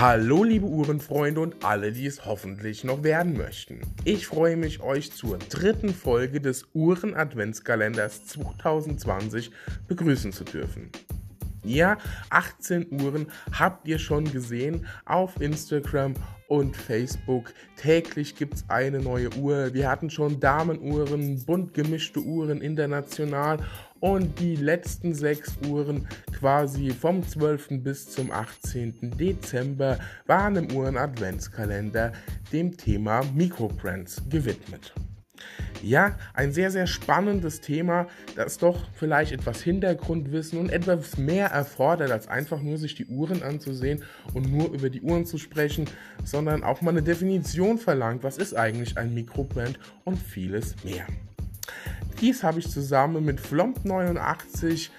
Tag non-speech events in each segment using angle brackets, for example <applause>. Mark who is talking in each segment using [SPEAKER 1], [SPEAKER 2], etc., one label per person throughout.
[SPEAKER 1] Hallo liebe Uhrenfreunde und alle, die es hoffentlich noch werden möchten. Ich freue mich, euch zur dritten Folge des Uhren Adventskalenders 2020 begrüßen zu dürfen. Ja, 18 Uhren habt ihr schon gesehen auf Instagram und Facebook. Täglich gibt es eine neue Uhr. Wir hatten schon Damenuhren, bunt gemischte Uhren international und die letzten sechs Uhren quasi vom 12. bis zum 18. Dezember waren im Uhren Adventskalender dem Thema Mikrobrands gewidmet. Ja, ein sehr, sehr spannendes Thema, das doch vielleicht etwas Hintergrundwissen und etwas mehr erfordert, als einfach nur sich die Uhren anzusehen und nur über die Uhren zu sprechen, sondern auch mal eine Definition verlangt, was ist eigentlich ein Mikrobrand und vieles mehr. Dies habe ich zusammen mit Flomp89,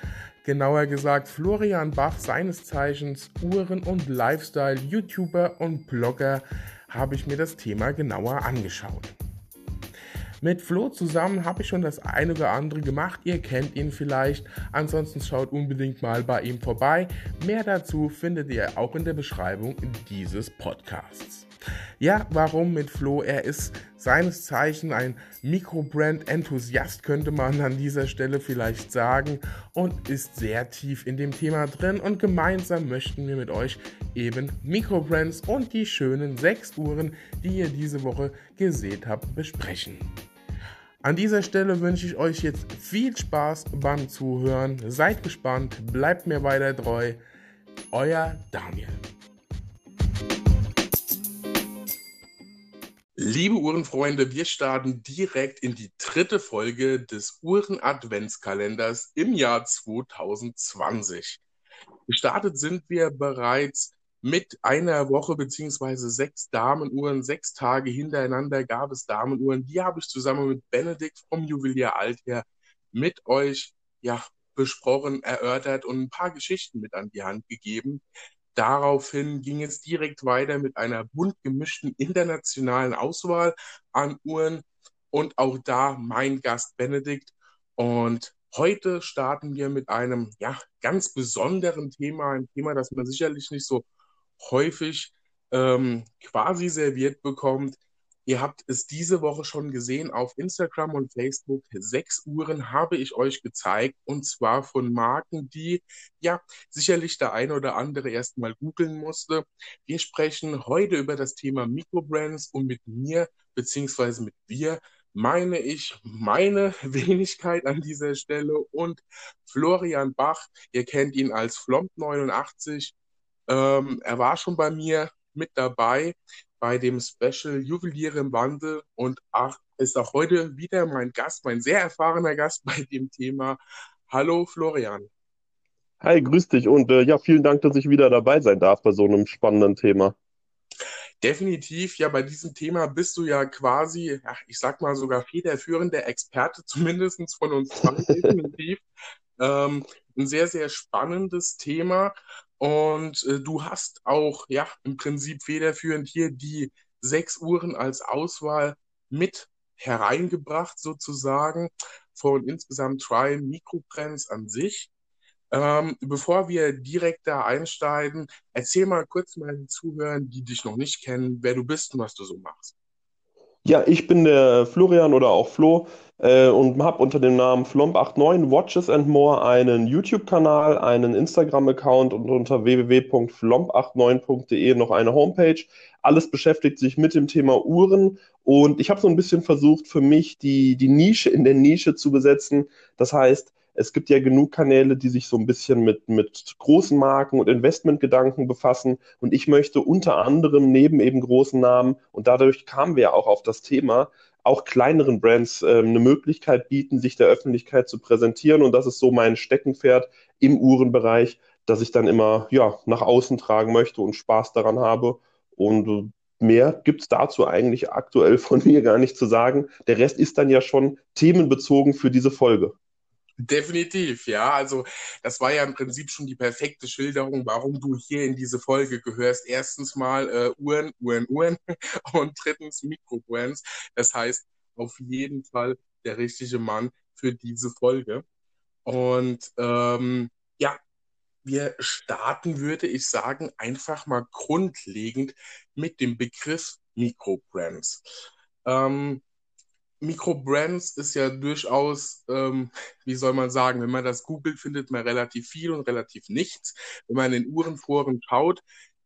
[SPEAKER 1] genauer gesagt Florian Bach, seines Zeichens Uhren- und Lifestyle-YouTuber und Blogger, habe ich mir das Thema genauer angeschaut. Mit Flo zusammen habe ich schon das eine oder andere gemacht. Ihr kennt ihn vielleicht. Ansonsten schaut unbedingt mal bei ihm vorbei. Mehr dazu findet ihr auch in der Beschreibung dieses Podcasts. Ja, warum mit Flo? Er ist seines Zeichen ein Mikrobrand-Enthusiast, könnte man an dieser Stelle vielleicht sagen, und ist sehr tief in dem Thema drin. Und gemeinsam möchten wir mit euch eben Mikrobrands und die schönen sechs Uhren, die ihr diese Woche gesehen habt, besprechen. An dieser Stelle wünsche ich euch jetzt viel Spaß beim Zuhören. Seid gespannt, bleibt mir weiter treu. Euer Daniel. Liebe Uhrenfreunde, wir starten direkt in die dritte Folge des Uhren-Adventskalenders im Jahr 2020. Gestartet sind wir bereits mit einer Woche beziehungsweise sechs Damenuhren, sechs Tage hintereinander gab es Damenuhren. Die habe ich zusammen mit Benedikt vom Juwelier Alther mit euch ja, besprochen, erörtert und ein paar Geschichten mit an die Hand gegeben. Daraufhin ging es direkt weiter mit einer bunt gemischten internationalen Auswahl an Uhren und auch da mein Gast Benedikt. Und heute starten wir mit einem ja, ganz besonderen Thema, ein Thema, das man sicherlich nicht so häufig ähm, quasi serviert bekommt. Ihr habt es diese Woche schon gesehen auf Instagram und Facebook. Sechs Uhren habe ich euch gezeigt und zwar von Marken, die ja sicherlich der eine oder andere erstmal googeln musste. Wir sprechen heute über das Thema Mikrobrands und mit mir beziehungsweise mit wir meine ich meine <laughs> Wenigkeit an dieser Stelle und Florian Bach. Ihr kennt ihn als Flomp89 ähm, er war schon bei mir mit dabei bei dem Special Juweliere im Wandel und ach, ist auch heute wieder mein Gast, mein sehr erfahrener Gast bei dem Thema. Hallo Florian.
[SPEAKER 2] Hi, grüß dich und äh, ja, vielen Dank, dass ich wieder dabei sein darf bei so einem spannenden Thema.
[SPEAKER 1] Definitiv, ja, bei diesem Thema bist du ja quasi, ja, ich sag mal sogar federführender Experte, <laughs> zumindest von uns definitiv. <laughs> Ähm, ein sehr, sehr spannendes Thema. Und äh, du hast auch, ja, im Prinzip federführend hier die sechs Uhren als Auswahl mit hereingebracht, sozusagen, von insgesamt drei Mikrotrends an sich. Ähm, bevor wir direkt da einsteigen, erzähl mal kurz meinen Zuhörern, die dich noch nicht kennen, wer du bist und was du so machst.
[SPEAKER 2] Ja, ich bin der Florian oder auch Flo äh, und habe unter dem Namen Flomp89 Watches and More einen YouTube-Kanal, einen Instagram-Account und unter www.flomp89.de noch eine Homepage. Alles beschäftigt sich mit dem Thema Uhren und ich habe so ein bisschen versucht, für mich die, die Nische in der Nische zu besetzen. Das heißt, es gibt ja genug Kanäle, die sich so ein bisschen mit, mit großen Marken und Investmentgedanken befassen. Und ich möchte unter anderem neben eben großen Namen, und dadurch kamen wir ja auch auf das Thema, auch kleineren Brands äh, eine Möglichkeit bieten, sich der Öffentlichkeit zu präsentieren. Und das ist so mein Steckenpferd im Uhrenbereich, dass ich dann immer ja, nach außen tragen möchte und Spaß daran habe. Und mehr gibt es dazu eigentlich aktuell von <laughs> mir gar nicht zu sagen. Der Rest ist dann ja schon themenbezogen für diese Folge.
[SPEAKER 1] Definitiv, ja. Also das war ja im Prinzip schon die perfekte Schilderung, warum du hier in diese Folge gehörst. Erstens mal äh, Uhren, Uhren, Uhren <laughs> und drittens Mikrobrands. Das heißt, auf jeden Fall der richtige Mann für diese Folge. Und ähm, ja, wir starten, würde ich sagen, einfach mal grundlegend mit dem Begriff Mikrobrands. Ähm, Mikrobrands ist ja durchaus, ähm, wie soll man sagen, wenn man das googelt, findet man relativ viel und relativ nichts. Wenn man in den Uhrenforen schaut,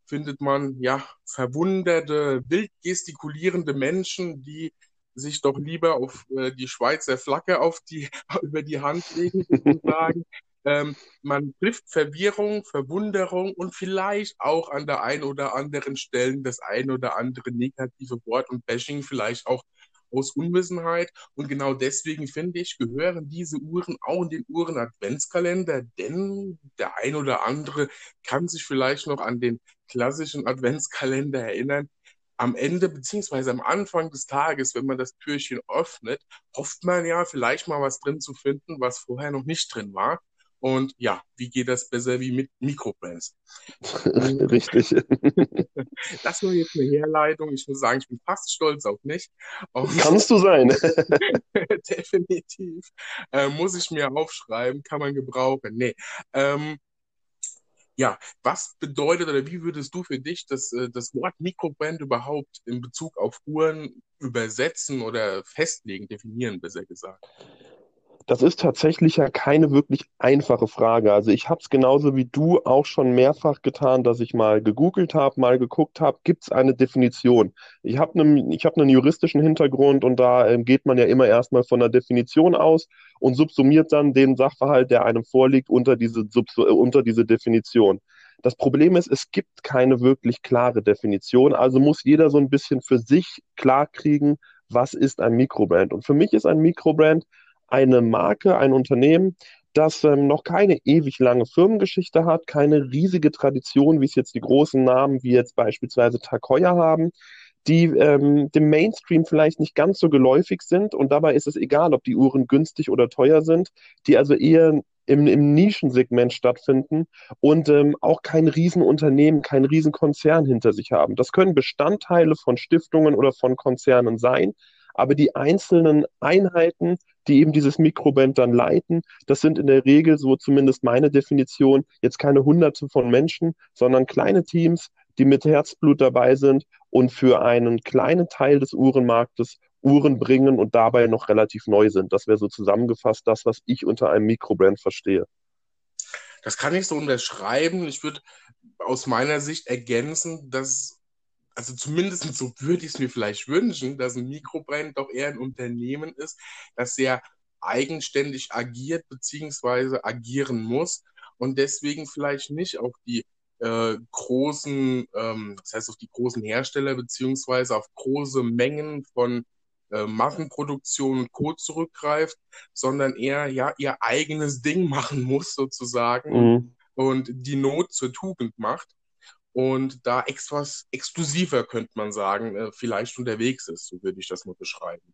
[SPEAKER 1] findet man ja verwunderte, wild gestikulierende Menschen, die sich doch lieber auf äh, die Schweizer Flagge auf die, <laughs> über die Hand legen, sozusagen. <laughs> ähm, man trifft Verwirrung, Verwunderung und vielleicht auch an der einen oder anderen Stelle das ein oder andere negative Wort und Bashing vielleicht auch aus Unwissenheit. Und genau deswegen finde ich, gehören diese Uhren auch in den Uhren-Adventskalender, denn der ein oder andere kann sich vielleicht noch an den klassischen Adventskalender erinnern. Am Ende beziehungsweise am Anfang des Tages, wenn man das Türchen öffnet, hofft man ja vielleicht mal was drin zu finden, was vorher noch nicht drin war. Und ja, wie geht das besser wie mit Mikrobrands? <laughs>
[SPEAKER 2] Richtig. <laughs>
[SPEAKER 1] Das war jetzt eine Herleitung. Ich muss sagen, ich bin fast stolz auf mich. Und
[SPEAKER 2] Kannst du sein. <laughs>
[SPEAKER 1] definitiv. Äh, muss ich mir aufschreiben, kann man gebrauchen. Nee. Ähm, ja, was bedeutet oder wie würdest du für dich das, äh, das Wort Mikrobrand überhaupt in Bezug auf Uhren übersetzen oder festlegen, definieren, besser gesagt?
[SPEAKER 2] Das ist tatsächlich ja keine wirklich einfache Frage. Also ich habe es genauso wie du auch schon mehrfach getan, dass ich mal gegoogelt habe, mal geguckt habe, gibt es eine Definition? Ich habe einen, hab juristischen Hintergrund und da ähm, geht man ja immer erstmal von einer Definition aus und subsumiert dann den Sachverhalt, der einem vorliegt, unter diese, Subsu- äh, unter diese Definition. Das Problem ist, es gibt keine wirklich klare Definition, also muss jeder so ein bisschen für sich klarkriegen, was ist ein Mikrobrand. Und für mich ist ein Mikrobrand eine Marke, ein Unternehmen, das ähm, noch keine ewig lange Firmengeschichte hat, keine riesige Tradition, wie es jetzt die großen Namen wie jetzt beispielsweise Heuer haben, die ähm, dem Mainstream vielleicht nicht ganz so geläufig sind. Und dabei ist es egal, ob die Uhren günstig oder teuer sind, die also eher im, im Nischensegment stattfinden und ähm, auch kein Riesenunternehmen, kein Riesenkonzern hinter sich haben. Das können Bestandteile von Stiftungen oder von Konzernen sein, aber die einzelnen Einheiten, die eben dieses Mikroband dann leiten, das sind in der Regel, so zumindest meine Definition, jetzt keine Hunderte von Menschen, sondern kleine Teams, die mit Herzblut dabei sind und für einen kleinen Teil des Uhrenmarktes Uhren bringen und dabei noch relativ neu sind. Das wäre so zusammengefasst das, was ich unter einem Mikrobrand verstehe.
[SPEAKER 1] Das kann ich so unterschreiben. Ich würde aus meiner Sicht ergänzen, dass, also zumindest so würde ich es mir vielleicht wünschen, dass ein Mikrobrand doch eher ein Unternehmen ist, das sehr eigenständig agiert beziehungsweise agieren muss und deswegen vielleicht nicht auf die äh, großen, ähm, das heißt auf die großen Hersteller beziehungsweise auf große Mengen von äh, Massenproduktion und Co. zurückgreift, sondern eher ja ihr eigenes Ding <laughs> machen muss sozusagen
[SPEAKER 2] Mhm.
[SPEAKER 1] und die Not zur Tugend macht und da etwas exklusiver, könnte man sagen, äh, vielleicht unterwegs ist, so würde ich das mal beschreiben.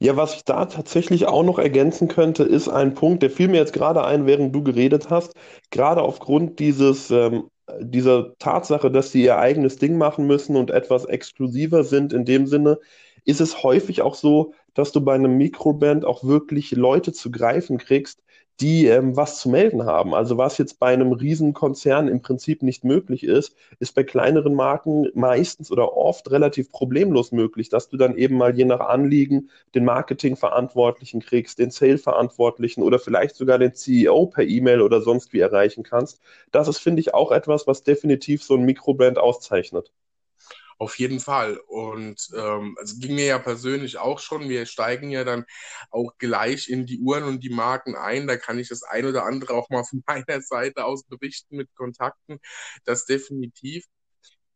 [SPEAKER 2] Ja, was ich da tatsächlich auch noch ergänzen könnte, ist ein Punkt, der fiel mir jetzt gerade ein, während du geredet hast. Gerade aufgrund dieses, ähm, dieser Tatsache, dass sie ihr eigenes Ding machen müssen und etwas exklusiver sind in dem Sinne, ist es häufig auch so, dass du bei einem Mikroband auch wirklich Leute zu greifen kriegst, die ähm, was zu melden haben. Also was jetzt bei einem Riesenkonzern im Prinzip nicht möglich ist, ist bei kleineren Marken meistens oder oft relativ problemlos möglich, dass du dann eben mal je nach Anliegen den Marketingverantwortlichen kriegst, den Sale-Verantwortlichen oder vielleicht sogar den CEO per E-Mail oder sonst wie erreichen kannst. Das ist, finde ich, auch etwas, was definitiv so ein Mikrobrand auszeichnet.
[SPEAKER 1] Auf jeden Fall. Und ähm, also ging mir ja persönlich auch schon. Wir steigen ja dann auch gleich in die Uhren und die Marken ein. Da kann ich das ein oder andere auch mal von <laughs> meiner Seite aus berichten mit Kontakten. Das definitiv.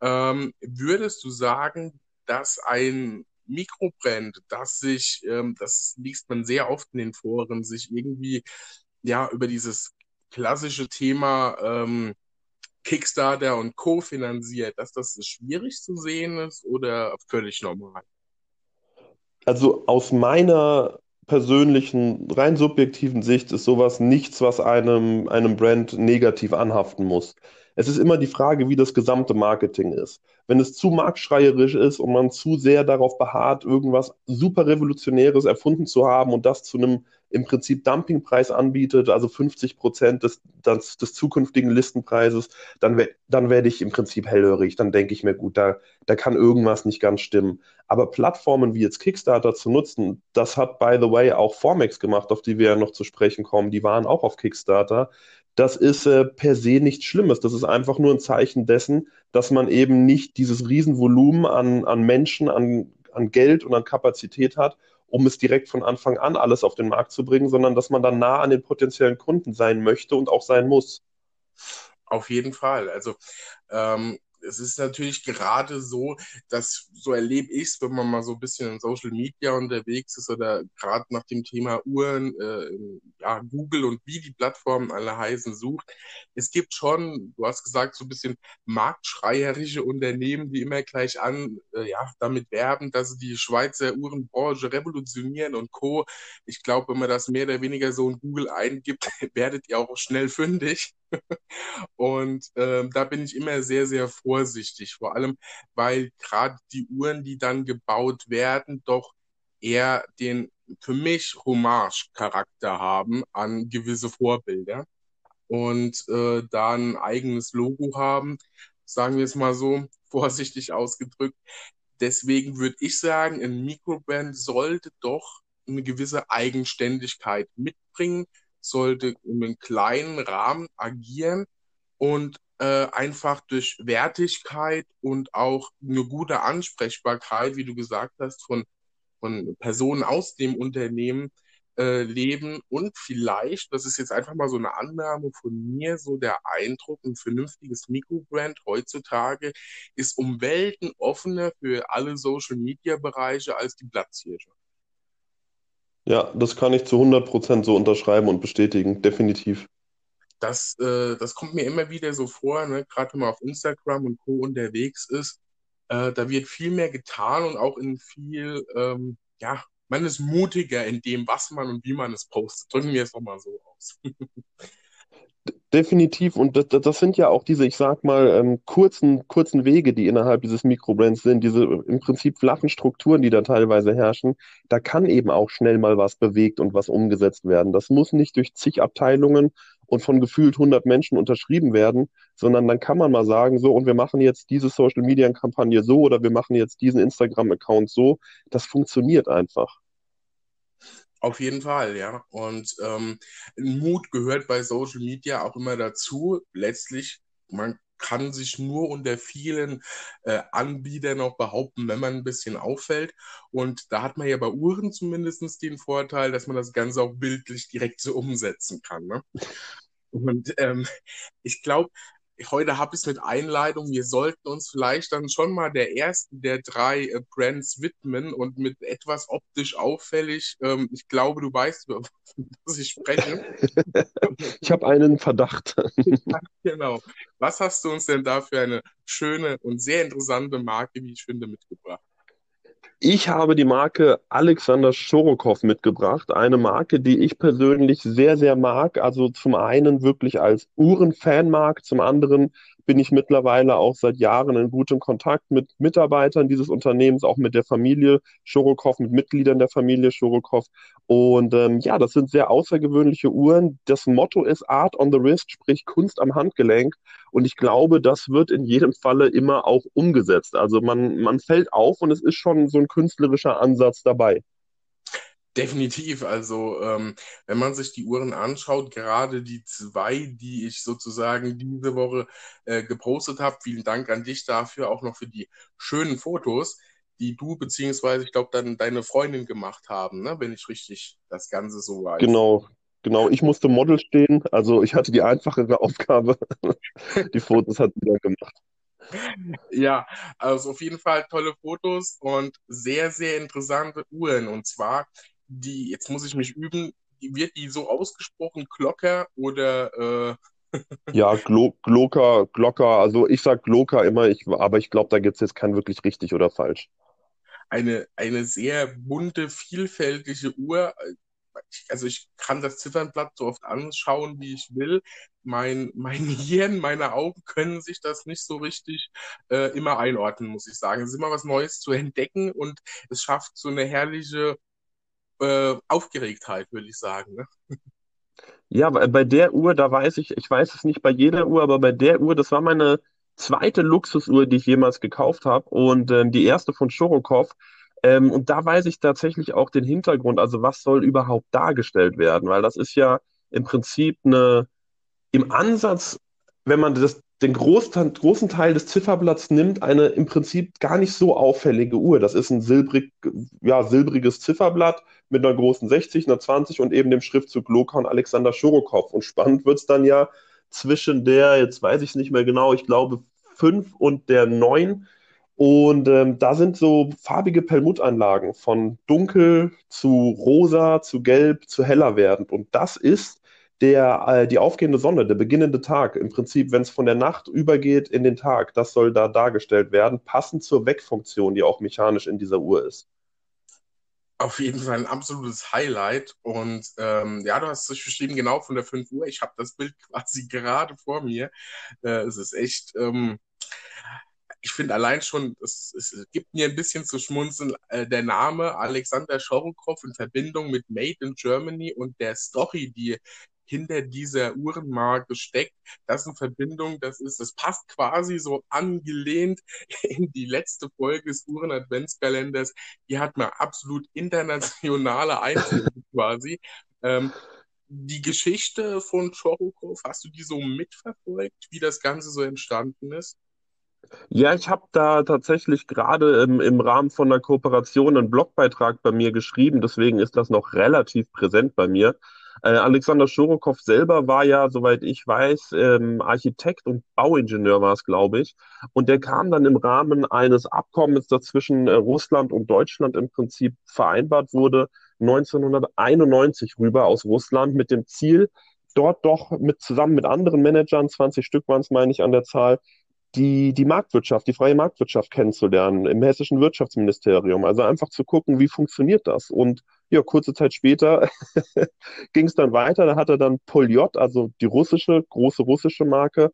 [SPEAKER 1] Ähm, würdest du sagen, dass ein Mikrobrand, das sich, ähm, das liest man sehr oft in den Foren, sich irgendwie ja über dieses klassische Thema ähm, Kickstarter und Co. finanziert, dass das schwierig zu sehen ist oder völlig normal?
[SPEAKER 2] Also aus meiner persönlichen, rein subjektiven Sicht ist sowas nichts, was einem, einem Brand negativ anhaften muss. Es ist immer die Frage, wie das gesamte Marketing ist. Wenn es zu marktschreierisch ist und man zu sehr darauf beharrt, irgendwas super Revolutionäres erfunden zu haben und das zu einem im Prinzip Dumpingpreis anbietet, also 50 Prozent des, des, des, zukünftigen Listenpreises, dann, dann werde ich im Prinzip hellhörig. Dann denke ich mir, gut, da, da kann irgendwas nicht ganz stimmen. Aber Plattformen wie jetzt Kickstarter zu nutzen, das hat, by the way, auch Formex gemacht, auf die wir ja noch zu sprechen kommen. Die waren auch auf Kickstarter. Das ist äh, per se nichts Schlimmes. Das ist einfach nur ein Zeichen dessen, dass man eben nicht dieses Riesenvolumen an, an Menschen, an, an Geld und an Kapazität hat, um es direkt von Anfang an alles auf den Markt zu bringen, sondern dass man dann nah an den potenziellen Kunden sein möchte und auch sein muss.
[SPEAKER 1] Auf jeden Fall. Also ähm, es ist natürlich gerade so, dass so erlebe ich es, wenn man mal so ein bisschen in Social Media unterwegs ist oder gerade nach dem Thema Uhren, äh, ja, Google und wie die Plattformen alle heißen sucht. Es gibt schon, du hast gesagt, so ein bisschen marktschreierische Unternehmen, die immer gleich an, äh, ja, damit werben, dass sie die Schweizer Uhrenbranche revolutionieren und Co. Ich glaube, wenn man das mehr oder weniger so in Google eingibt, <laughs> werdet ihr auch schnell fündig. Und ähm, da bin ich immer sehr, sehr vorsichtig, vor allem weil gerade die Uhren, die dann gebaut werden, doch eher den für mich Hommage-Charakter haben an gewisse Vorbilder und äh, da ein eigenes Logo haben, sagen wir es mal so, <laughs> vorsichtig ausgedrückt. Deswegen würde ich sagen, ein Mikrobrand sollte doch eine gewisse Eigenständigkeit mitbringen, sollte in einem kleinen Rahmen agieren und äh, einfach durch Wertigkeit und auch eine gute Ansprechbarkeit, wie du gesagt hast, von, von Personen aus dem Unternehmen äh, leben und vielleicht, das ist jetzt einfach mal so eine Annahme von mir, so der Eindruck, ein vernünftiges Mikrobrand heutzutage ist um Welten offener für alle Social-Media-Bereiche als die Platzhirsche.
[SPEAKER 2] Ja, das kann ich zu 100% so unterschreiben und bestätigen, definitiv.
[SPEAKER 1] Das, äh, das kommt mir immer wieder so vor, ne? gerade wenn man auf Instagram und Co. unterwegs ist, äh, da wird viel mehr getan und auch in viel, ähm, ja, man ist mutiger in dem, was man und wie man es postet. Drücken wir es nochmal so aus. <laughs>
[SPEAKER 2] Definitiv. Und das, das, sind ja auch diese, ich sag mal, ähm, kurzen, kurzen Wege, die innerhalb dieses Mikrobrands sind, diese im Prinzip flachen Strukturen, die da teilweise herrschen. Da kann eben auch schnell mal was bewegt und was umgesetzt werden. Das muss nicht durch zig Abteilungen und von gefühlt 100 Menschen unterschrieben werden, sondern dann kann man mal sagen, so, und wir machen jetzt diese Social Media Kampagne so oder wir machen jetzt diesen Instagram Account so. Das funktioniert einfach.
[SPEAKER 1] Auf jeden Fall, ja. Und ähm, Mut gehört bei Social Media auch immer dazu. Letztlich, man kann sich nur unter vielen äh, Anbietern noch behaupten, wenn man ein bisschen auffällt. Und da hat man ja bei Uhren zumindest den Vorteil, dass man das Ganze auch bildlich direkt so umsetzen kann. Ne? Und ähm, ich glaube, heute habe ich es mit Einleitung. Wir sollten uns vielleicht dann schon mal der ersten der drei äh, Brands widmen und mit etwas optisch auffällig. Ähm, ich glaube, du weißt, <laughs> über was ich spreche.
[SPEAKER 2] ich habe einen Verdacht. <laughs>
[SPEAKER 1] genau. Was hast du uns denn da für eine schöne und sehr interessante Marke, wie ich finde, mitgebracht?
[SPEAKER 2] Ich habe die Marke Alexander Schorokow mitgebracht, eine Marke, die ich persönlich sehr, sehr mag. Also zum einen wirklich als Uhrenfan mag, zum anderen bin ich mittlerweile auch seit Jahren in gutem Kontakt mit Mitarbeitern dieses Unternehmens, auch mit der Familie Schorokow, mit Mitgliedern der Familie Schorokow. Und ähm, ja, das sind sehr außergewöhnliche Uhren. Das Motto ist Art on the Wrist, sprich Kunst am Handgelenk. Und ich glaube, das wird in jedem Falle immer auch umgesetzt. Also man, man fällt auf und es ist schon so ein künstlerischer Ansatz dabei.
[SPEAKER 1] Definitiv. Also, ähm, wenn man sich die Uhren anschaut, gerade die zwei, die ich sozusagen diese Woche äh, gepostet habe, vielen Dank an dich dafür, auch noch für die schönen Fotos, die du beziehungsweise, ich glaube, dann deine Freundin gemacht haben, ne? wenn ich richtig das Ganze so weiß.
[SPEAKER 2] Genau, Genau, ich musste Model stehen, also ich hatte die einfachere Aufgabe. <laughs> die Fotos hat sie dann gemacht.
[SPEAKER 1] Ja, also auf jeden Fall tolle Fotos und sehr, sehr interessante Uhren. Und zwar die, jetzt muss ich mich üben, wird die so ausgesprochen Glocker oder äh... <laughs>
[SPEAKER 2] Ja, Glo Glocker, Glocker, also ich sag Glocker immer, ich, aber ich glaube, da gibt es jetzt kein wirklich richtig oder falsch.
[SPEAKER 1] Eine, eine sehr bunte, vielfältige Uhr. also ich kann das Ziffernblatt so oft anschauen, wie ich will. Mein, mein <laughs> Hirn, meine Augen können sich das nicht so richtig äh, immer einordnen, muss ich sagen. Es ist immer was Neues zu entdecken und es schafft so eine herrliche äh, Aufgeregtheit, würde ich sagen. Ne?
[SPEAKER 2] Ja, bei der Uhr, da weiß ich, ich weiß es nicht bei jeder Uhr, aber bei der Uhr, das war meine zweite Luxusuhr, die ich jemals gekauft habe und ähm, die erste von Shorokov. Ähm, und da weiß ich tatsächlich auch den Hintergrund, also was soll überhaupt dargestellt werden, weil das ist ja im Prinzip eine, im Ansatz, wenn man das, den großen, großen Teil des Zifferblatts nimmt, eine im Prinzip gar nicht so auffällige Uhr. Das ist ein silbrig, ja, silbriges Zifferblatt mit einer großen 60, einer 20 und eben dem Schriftzug Loka und Alexander Schorokow. Und spannend wird es dann ja zwischen der, jetzt weiß ich es nicht mehr genau, ich glaube 5 und der 9 und ähm, da sind so farbige Perlmuttanlagen von dunkel zu rosa, zu gelb, zu heller werdend. Und das ist der, äh, die aufgehende Sonne, der beginnende Tag. Im Prinzip, wenn es von der Nacht übergeht in den Tag, das soll da dargestellt werden, passend zur Weckfunktion, die auch mechanisch in dieser Uhr ist.
[SPEAKER 1] Auf jeden Fall ein absolutes Highlight. Und ähm, ja, du hast es beschrieben, genau von der 5 Uhr. Ich habe das Bild <laughs> quasi gerade vor mir. Äh, es ist echt. Ähm, ich finde allein schon, es, es, gibt mir ein bisschen zu schmunzeln, äh, der Name Alexander Schorokow in Verbindung mit Made in Germany und der Story, die hinter dieser Uhrenmarke steckt, das in Verbindung, das ist, das passt quasi so angelehnt <laughs> in die letzte Folge des Uhren-Adventskalenders. Hier hat man absolut internationale Einflüsse <laughs> quasi. Ähm, die Geschichte von Chorokow, hast du die so mitverfolgt, wie das Ganze so entstanden ist?
[SPEAKER 2] Ja, ich habe da tatsächlich gerade im, im Rahmen von einer Kooperation einen Blogbeitrag bei mir geschrieben, deswegen ist das noch relativ präsent bei mir. Äh, Alexander Schorokow selber war ja, soweit ich weiß, ähm, Architekt und Bauingenieur war es, glaube ich. Und der kam dann im Rahmen eines Abkommens, das zwischen äh, Russland und Deutschland im Prinzip vereinbart wurde, 1991 rüber aus Russland mit dem Ziel, dort doch mit zusammen mit anderen Managern, 20 Stück waren es, meine ich, an der Zahl, die, die Marktwirtschaft, die freie Marktwirtschaft kennenzulernen im hessischen Wirtschaftsministerium. Also einfach zu gucken, wie funktioniert das. Und ja, kurze Zeit später <laughs> ging es dann weiter. Da hat er dann Poljot, also die russische, große russische Marke,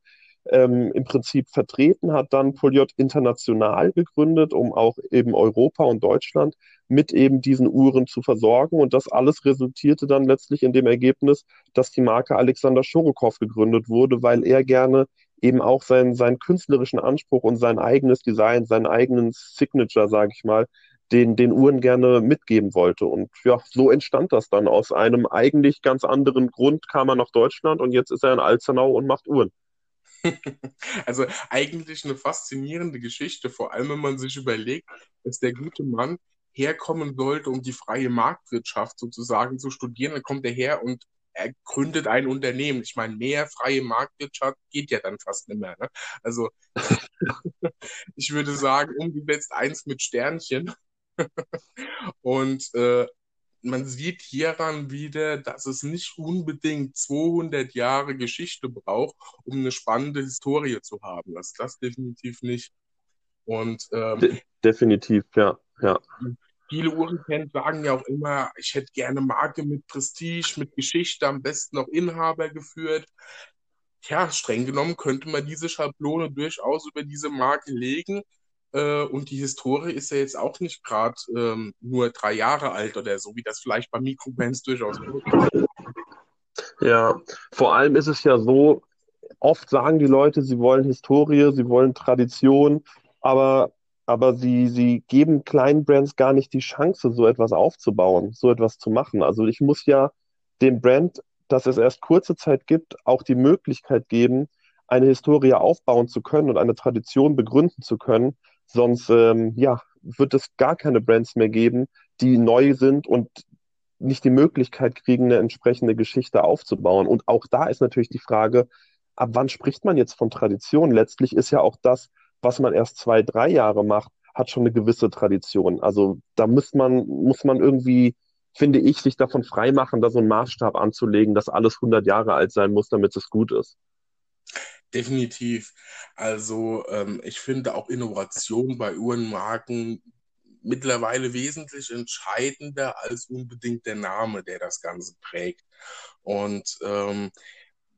[SPEAKER 2] ähm, im Prinzip vertreten, hat dann Poljot international gegründet, um auch eben Europa und Deutschland mit eben diesen Uhren zu versorgen. Und das alles resultierte dann letztlich in dem Ergebnis, dass die Marke Alexander Schorokow gegründet wurde, weil er gerne eben auch seinen, seinen künstlerischen Anspruch und sein eigenes Design, seinen eigenen Signature, sage ich mal, den, den Uhren gerne mitgeben wollte. Und ja, so entstand das dann. Aus einem eigentlich ganz anderen Grund kam er nach Deutschland und jetzt ist er in Alzenau und macht Uhren. <laughs>
[SPEAKER 1] Also eigentlich eine faszinierende Geschichte, vor allem wenn man sich überlegt, dass der gute Mann herkommen sollte, um die freie Marktwirtschaft sozusagen zu studieren. Dann kommt er her und er gründet ein Unternehmen. Ich meine, mehr freie Marktwirtschaft geht ja dann fast nicht mehr. Ne? Also <laughs> ich würde sagen, umgesetzt eins mit Sternchen. <laughs> Und äh, man sieht hieran wieder, dass es nicht unbedingt 200 Jahre Geschichte braucht, um eine spannende Historie zu haben. Also das definitiv nicht. Und ähm,
[SPEAKER 2] De definitiv, ja, ja
[SPEAKER 1] viele Uhrenfans sagen ja auch immer, ich hätte gerne Marke mit Prestige, mit Geschichte, am besten auch Inhaber geführt. Ja, streng genommen könnte man diese Schablone durchaus über diese Marke legen. Äh, und die Historie ist ja jetzt auch nicht gerade ähm, nur drei Jahre alt oder so, wie das vielleicht bei Mikrobrands durchaus ist.
[SPEAKER 2] Ja, vor allem ist es ja so, oft sagen die Leute, sie wollen Historie, sie wollen Tradition, aber aber sie, sie geben kleinen Brands gar nicht die Chance, so etwas aufzubauen, so etwas zu machen. Also ich muss ja dem Brand, das es erst kurze Zeit gibt, auch die Möglichkeit geben, eine Historie aufbauen zu können und eine Tradition begründen zu können. Sonst ähm, ja, wird es gar keine Brands mehr geben, die neu sind und nicht die Möglichkeit kriegen, eine entsprechende Geschichte aufzubauen. Und auch da ist natürlich die Frage, ab wann spricht man jetzt von Tradition? Letztlich ist ja auch das, was man erst zwei, drei Jahre macht, hat schon eine gewisse Tradition. Also da muss man, muss man irgendwie, finde ich, sich davon freimachen, da so einen Maßstab anzulegen, dass alles 100 Jahre alt sein muss, damit es gut ist.
[SPEAKER 1] Definitiv. Also ähm, ich finde auch Innovation bei Uhrenmarken mittlerweile wesentlich entscheidender als unbedingt der Name, der das Ganze prägt. Und ähm,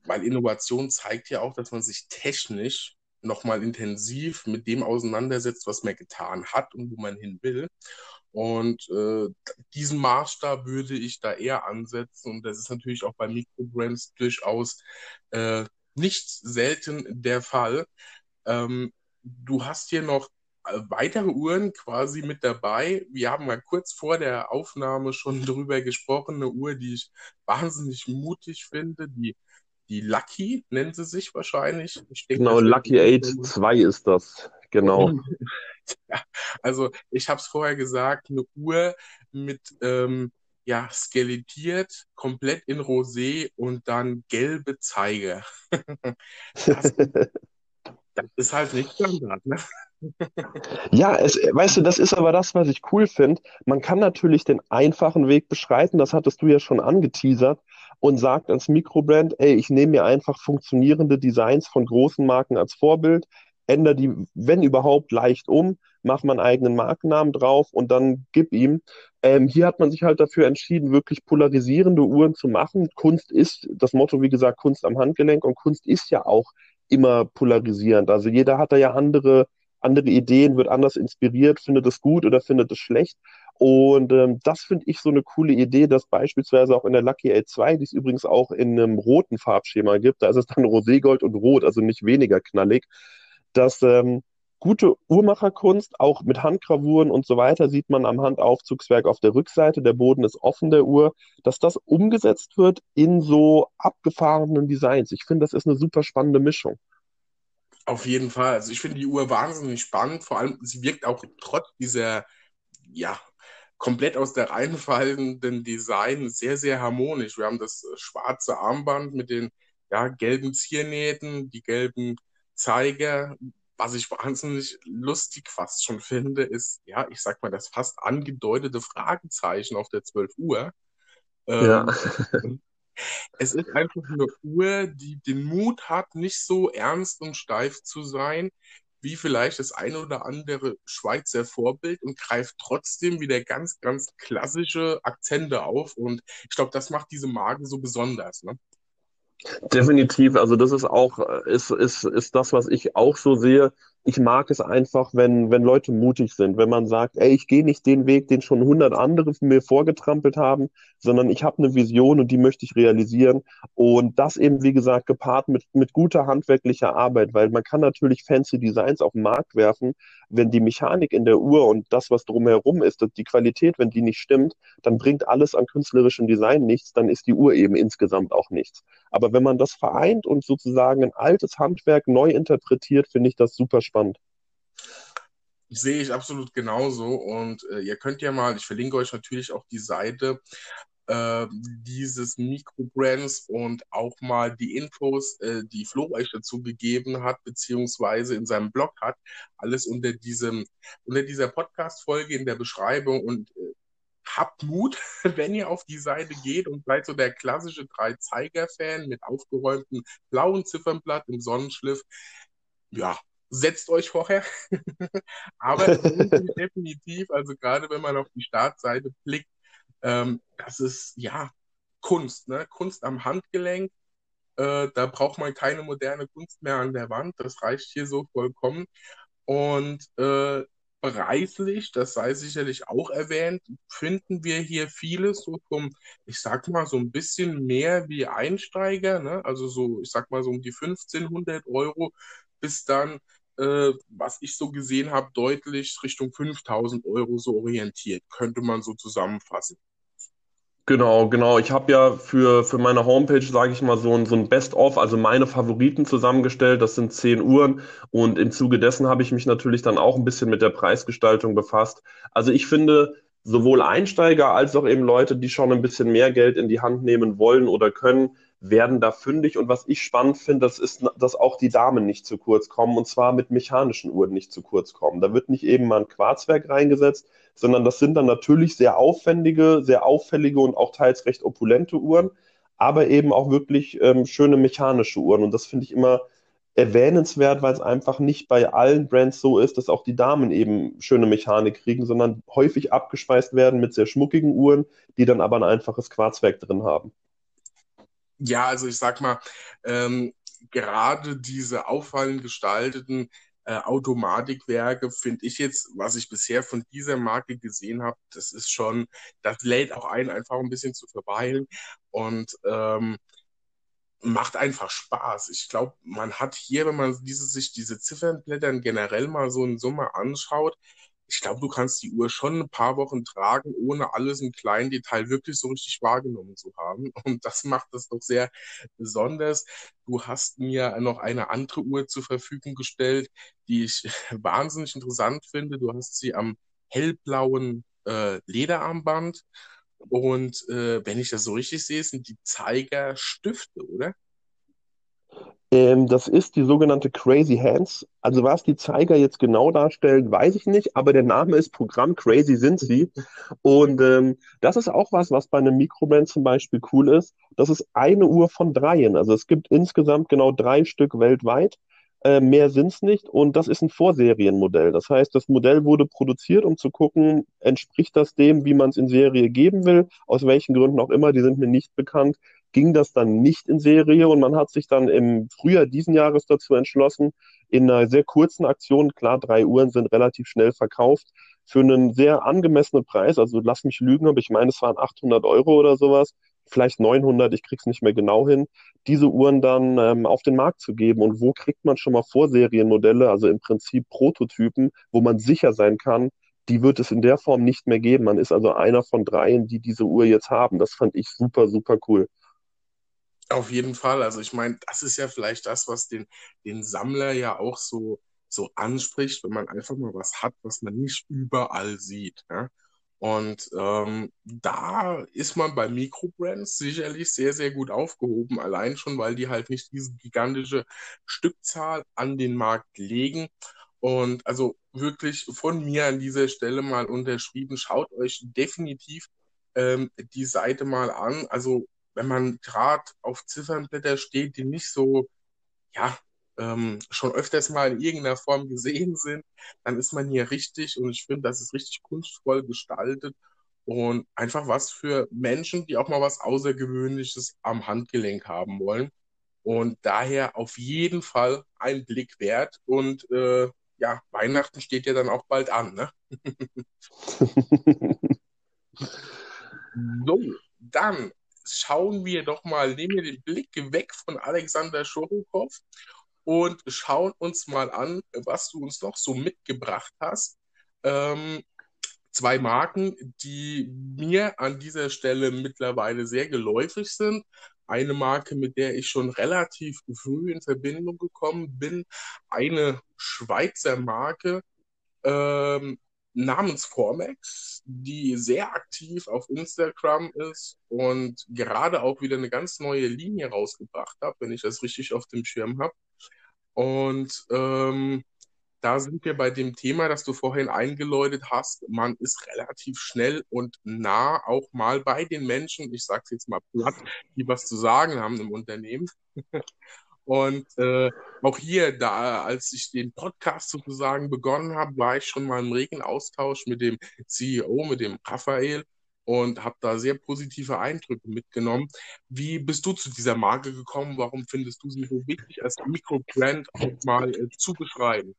[SPEAKER 1] weil Innovation zeigt ja auch, dass man sich technisch nochmal intensiv mit dem auseinandersetzt, was man getan hat und wo man hin will. Und äh, diesen Maßstab würde ich da eher ansetzen. Und das ist natürlich auch bei Mikrobrands durchaus äh, nicht selten der Fall. Ähm, du hast hier noch äh, weitere Uhren quasi mit dabei. Wir haben mal kurz vor der Aufnahme schon <laughs> drüber gesprochen, eine Uhr, die ich wahnsinnig mutig finde, die die Lucky nennen sie sich wahrscheinlich.
[SPEAKER 2] Denke, genau, Lucky 8 2 ist das. Genau. <laughs>
[SPEAKER 1] ja, also ich habe es vorher gesagt, eine Uhr mit ähm, ja, skelettiert, komplett in Rosé und dann gelbe Zeiger. <laughs> das, das, ist halt nicht Standard, ne? <laughs>
[SPEAKER 2] Ja, es, weißt du, das ist aber das, was ich cool finde. Man kann natürlich den einfachen Weg beschreiten, das hattest du ja schon angeteasert, und sagt als Mikrobrand, ey, ich nehme mir einfach funktionierende Designs von großen Marken als Vorbild, ändere die, wenn überhaupt, leicht um, mach meinen eigenen Markennamen drauf und dann gib ihm. Ähm, hier hat man sich halt dafür entschieden, wirklich polarisierende Uhren zu machen. Kunst ist, das Motto, wie gesagt, Kunst am Handgelenk und Kunst ist ja auch immer polarisierend. Also jeder hat da ja andere andere Ideen, wird anders inspiriert, findet es gut oder findet es schlecht. Und ähm, das finde ich so eine coole Idee, dass beispielsweise auch in der Lucky L2, die es übrigens auch in einem roten Farbschema gibt, da ist es dann Roségold und Rot, also nicht weniger knallig, dass ähm, gute Uhrmacherkunst, auch mit Handgravuren und so weiter, sieht man am Handaufzugswerk auf der Rückseite, der Boden ist offen der Uhr, dass das umgesetzt wird in so abgefahrenen Designs. Ich finde, das ist eine super spannende Mischung.
[SPEAKER 1] Auf jeden Fall. Also ich finde die Uhr wahnsinnig spannend. Vor allem, sie wirkt auch trotz dieser, ja, komplett aus der Reihe fallenden Design sehr, sehr harmonisch. Wir haben das äh, schwarze Armband mit den ja, gelben Ziernähten, die gelben Zeiger. Was ich wahnsinnig lustig fast schon finde, ist, ja, ich sag mal, das fast angedeutete Fragezeichen auf der 12 Uhr. Ja. Ähm, <laughs> es ist einfach eine Uhr, die den Mut hat, nicht so ernst und steif zu sein, wie vielleicht das eine oder andere Schweizer Vorbild und greift trotzdem wieder ganz, ganz klassische Akzente auf. Und ich glaube, das macht diese Marke so besonders. Ne?
[SPEAKER 2] Definitiv, also das ist auch, äh, ist, ist, ist das, was ich auch so sehe ich mag es einfach, wenn, wenn Leute mutig sind, wenn man sagt, ey, ich gehe nicht den Weg, den schon hundert andere mir vorgetrampelt haben, sondern ich habe eine Vision und die möchte ich realisieren. Und das eben, wie gesagt, gepaart mit, mit guter handwerklicher Arbeit, weil man kann natürlich fancy Designs auf den Markt werfen, wenn die Mechanik in der Uhr und das, was drumherum ist, die Qualität, wenn die nicht stimmt, dann bringt alles an künstlerischem Design nichts, dann ist die Uhr eben insgesamt auch nichts. Aber wenn man das vereint und sozusagen ein altes Handwerk neu interpretiert, finde ich das super spannend.
[SPEAKER 1] Sehe ich absolut genauso. Und äh, ihr könnt ja mal, ich verlinke euch natürlich auch die Seite äh, dieses Mikrobrands und auch mal die Infos, äh, die Flo euch dazu gegeben hat, beziehungsweise in seinem Blog hat, alles unter diesem, unter dieser Podcast-Folge in der Beschreibung und äh, habt Mut, <laughs> wenn ihr auf die Seite geht und seid so der klassische Drei-Zeiger-Fan mit aufgeräumtem blauen Ziffernblatt im Sonnenschliff. Ja, setzt euch vorher. <laughs> Aber definitiv, also gerade wenn man auf die Startseite blickt, ähm, das ist ja Kunst, ne? Kunst am Handgelenk. Äh, da braucht man keine moderne Kunst mehr an der Wand. Das reicht hier so vollkommen. Und äh, preislich, das sei sicherlich auch erwähnt, finden wir hier vieles so vom, ich sag mal, so ein bisschen mehr wie Einsteiger, ne? also so, ich sag mal, so um die 1500 Euro bis dann, äh, was ich so gesehen habe, deutlich Richtung 5000 Euro so orientiert, könnte man so zusammenfassen.
[SPEAKER 2] Genau, genau. Ich habe ja für, für meine Homepage, sage ich mal, so ein, so ein Best-of, also meine Favoriten zusammengestellt. Das sind zehn Uhren. Und im Zuge dessen habe ich mich natürlich dann auch ein bisschen mit der Preisgestaltung befasst. Also ich finde, sowohl Einsteiger als auch eben Leute, die schon ein bisschen mehr Geld in die Hand nehmen wollen oder können, werden da fündig. Und was ich spannend finde, das ist, dass auch die Damen nicht zu kurz kommen und zwar mit mechanischen Uhren nicht zu kurz kommen. Da wird nicht eben mal ein Quarzwerk reingesetzt, sondern das sind dann natürlich sehr aufwendige, sehr auffällige und auch teils recht opulente Uhren, aber eben auch wirklich ähm, schöne mechanische Uhren. Und das finde ich immer erwähnenswert, weil es einfach nicht bei allen Brands so ist, dass auch die Damen eben schöne Mechanik kriegen, sondern häufig abgespeist werden mit sehr schmuckigen Uhren, die dann aber ein einfaches Quarzwerk drin haben.
[SPEAKER 1] Ja, also ich sag mal, ähm, gerade diese auffallend gestalteten äh, Automatikwerke finde ich jetzt, was ich bisher von dieser Marke gesehen habe, das ist schon, das lädt auch ein, einfach ein bisschen zu verweilen und ähm, macht einfach Spaß. Ich glaube, man hat hier, wenn man diese, sich diese Ziffernblättern generell mal so in Summe anschaut, ich glaube, du kannst die Uhr schon ein paar Wochen tragen, ohne alles im kleinen Detail wirklich so richtig wahrgenommen zu haben. <laughs> Und das macht es doch sehr besonders. Du hast mir noch eine andere Uhr zur Verfügung gestellt, die ich <laughs> wahnsinnig interessant finde. Du hast sie am hellblauen äh, Lederarmband. Und äh, wenn ich das so richtig sehe, sind die Zeiger Stifte, oder?
[SPEAKER 2] Ähm, das ist die sogenannte Crazy Hands. Also was die Zeiger jetzt genau darstellen, weiß ich nicht, aber der Name ist Programm Crazy sind sie. Und ähm, das ist auch was, was bei einem Mikroband zum Beispiel cool ist. Das ist eine Uhr von dreien. Also es gibt insgesamt genau drei Stück weltweit. Äh, mehr sind es nicht und das ist ein Vorserienmodell. Das heißt, das Modell wurde produziert, um zu gucken, entspricht das dem, wie man es in Serie geben will, aus welchen Gründen auch immer, die sind mir nicht bekannt, ging das dann nicht in Serie? Und man hat sich dann im Frühjahr diesen Jahres dazu entschlossen, in einer sehr kurzen Aktion, klar, drei Uhren sind relativ schnell verkauft, für einen sehr angemessenen Preis, also lass mich lügen, aber ich meine, es waren 800 Euro oder sowas, vielleicht 900, ich krieg's nicht mehr genau hin, diese Uhren dann ähm, auf den Markt zu geben. Und wo kriegt man schon mal Vorserienmodelle, also im Prinzip Prototypen, wo man sicher sein kann, die wird es in der Form nicht mehr geben. Man ist also einer von dreien, die diese Uhr jetzt haben. Das fand ich super, super cool.
[SPEAKER 1] Auf jeden Fall. Also ich meine, das ist ja vielleicht das, was den, den Sammler ja auch so, so anspricht, wenn man einfach mal was hat, was man nicht überall sieht. Ja? Und ähm, da ist man bei Mikrobrands sicherlich sehr, sehr gut aufgehoben, allein schon, weil die halt nicht diese gigantische Stückzahl an den Markt legen. Und also wirklich von mir an dieser Stelle mal unterschrieben, schaut euch definitiv ähm, die Seite mal an. Also wenn man gerade auf Ziffernblätter steht, die nicht so, ja, ähm, schon öfters mal in irgendeiner Form gesehen sind, dann ist man hier richtig und ich finde, das ist richtig kunstvoll gestaltet und einfach was für Menschen, die auch mal was Außergewöhnliches am Handgelenk haben wollen. Und daher auf jeden Fall ein Blick wert. Und äh, ja, Weihnachten steht ja dann auch bald an, ne? <laughs> so, dann schauen wir doch mal, nehmen wir den Blick weg von Alexander Schorokow und schauen uns mal an, was du uns noch so mitgebracht hast. Ähm, zwei Marken, die mir an dieser Stelle mittlerweile sehr geläufig sind. Eine Marke, mit der ich schon relativ früh in Verbindung gekommen bin. Eine Schweizer Marke ähm, namens Formex, die sehr aktiv auf Instagram ist und gerade auch wieder eine ganz neue Linie rausgebracht hat, wenn ich das richtig auf dem Schirm habe. Und ähm, da sind wir bei dem Thema, das du vorhin eingeläutet hast. Man ist relativ schnell und nah auch mal bei den Menschen, ich sage es jetzt mal platt, die was zu sagen haben im Unternehmen. <laughs> Und äh, auch hier, da als ich den Podcast sozusagen begonnen habe, war ich schon mal im regen Austausch mit dem CEO, mit dem Raphael und habe da sehr positive Eindrücke mitgenommen. Wie bist du zu dieser Marke gekommen? Warum findest du sie so wichtig als Mikrobrand auch mal äh, zu beschreiben?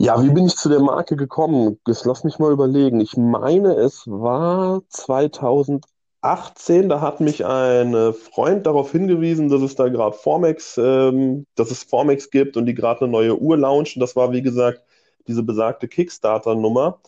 [SPEAKER 2] Ja, wie bin ich zu der Marke gekommen? Das lass mich mal überlegen. Ich meine, es war 2018, da hat mich ein Freund darauf hingewiesen, dass es da gerade Formex, ähm, dass es Formex gibt und die gerade eine neue Uhr launchen. Das war, wie gesagt, diese besagte Kickstarter-Nummer.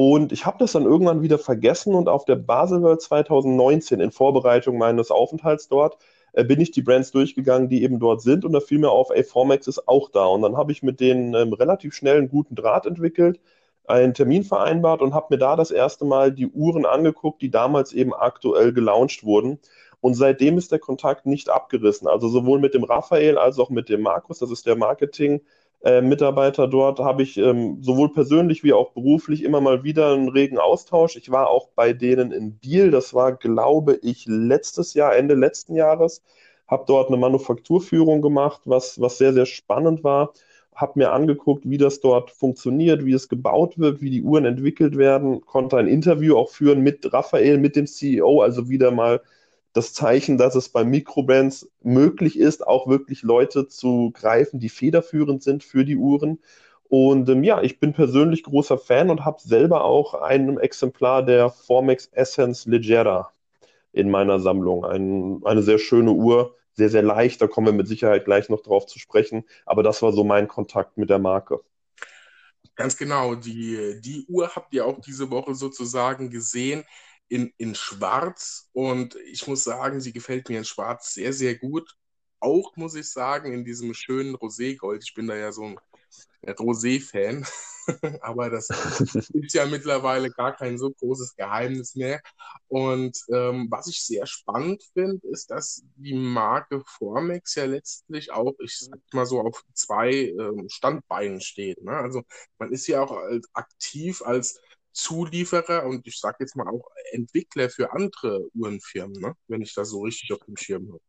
[SPEAKER 2] Und ich habe das dann irgendwann wieder vergessen und auf der Basel World 2019 in Vorbereitung meines Aufenthalts dort äh, bin ich die Brands durchgegangen, die eben dort sind und da fiel mir auf, ey, Formex ist auch da. Und dann habe ich mit denen ähm, relativ schnell einen guten Draht entwickelt, einen Termin vereinbart und habe mir da das erste Mal die Uhren angeguckt, die damals eben aktuell gelauncht wurden. Und seitdem ist der Kontakt nicht abgerissen. Also sowohl mit dem Raphael als auch mit dem Markus, das ist der Marketing äh, Mitarbeiter dort, habe ich ähm, sowohl persönlich wie auch beruflich immer mal wieder einen regen Austausch. Ich war auch bei denen in Biel, das war, glaube ich, letztes Jahr, Ende letzten Jahres, habe dort eine Manufakturführung gemacht, was, was sehr, sehr spannend war. Habe mir angeguckt, wie das dort funktioniert, wie es gebaut wird, wie die Uhren entwickelt werden. Konnte ein Interview auch führen mit Raphael, mit dem CEO, also wieder mal das Zeichen, dass es bei Mikrobrands möglich ist, auch wirklich Leute zu greifen, die federführend sind für die Uhren. Und ähm, ja, ich bin persönlich großer Fan und habe selber auch ein Exemplar der Formex Essence Leggera in meiner Sammlung. Ein, eine sehr schöne Uhr, sehr, sehr leicht. Da kommen wir mit Sicherheit gleich noch drauf zu sprechen. Aber das war so mein Kontakt mit der Marke.
[SPEAKER 1] Ganz genau. Die, die Uhr habt ihr auch diese Woche sozusagen gesehen in, in Schwarz. Und ich muss sagen, sie gefällt mir in Schwarz sehr, sehr gut. Auch muss ich sagen, in diesem schönen Roségold. Ich bin da ja so ein Rosé-Fan. <laughs> Aber das <laughs> ist ja mittlerweile gar kein so großes Geheimnis mehr. Und ähm, was ich sehr spannend finde, ist, dass die Marke Formex ja letztlich auch, ich sag mal so, auf zwei ähm, Standbeinen steht. Ne? Also man ist ja auch als, aktiv als Zulieferer und ich sage jetzt mal auch Entwickler für andere Uhrenfirmen, ne? wenn ich das so richtig auf dem Schirm habe.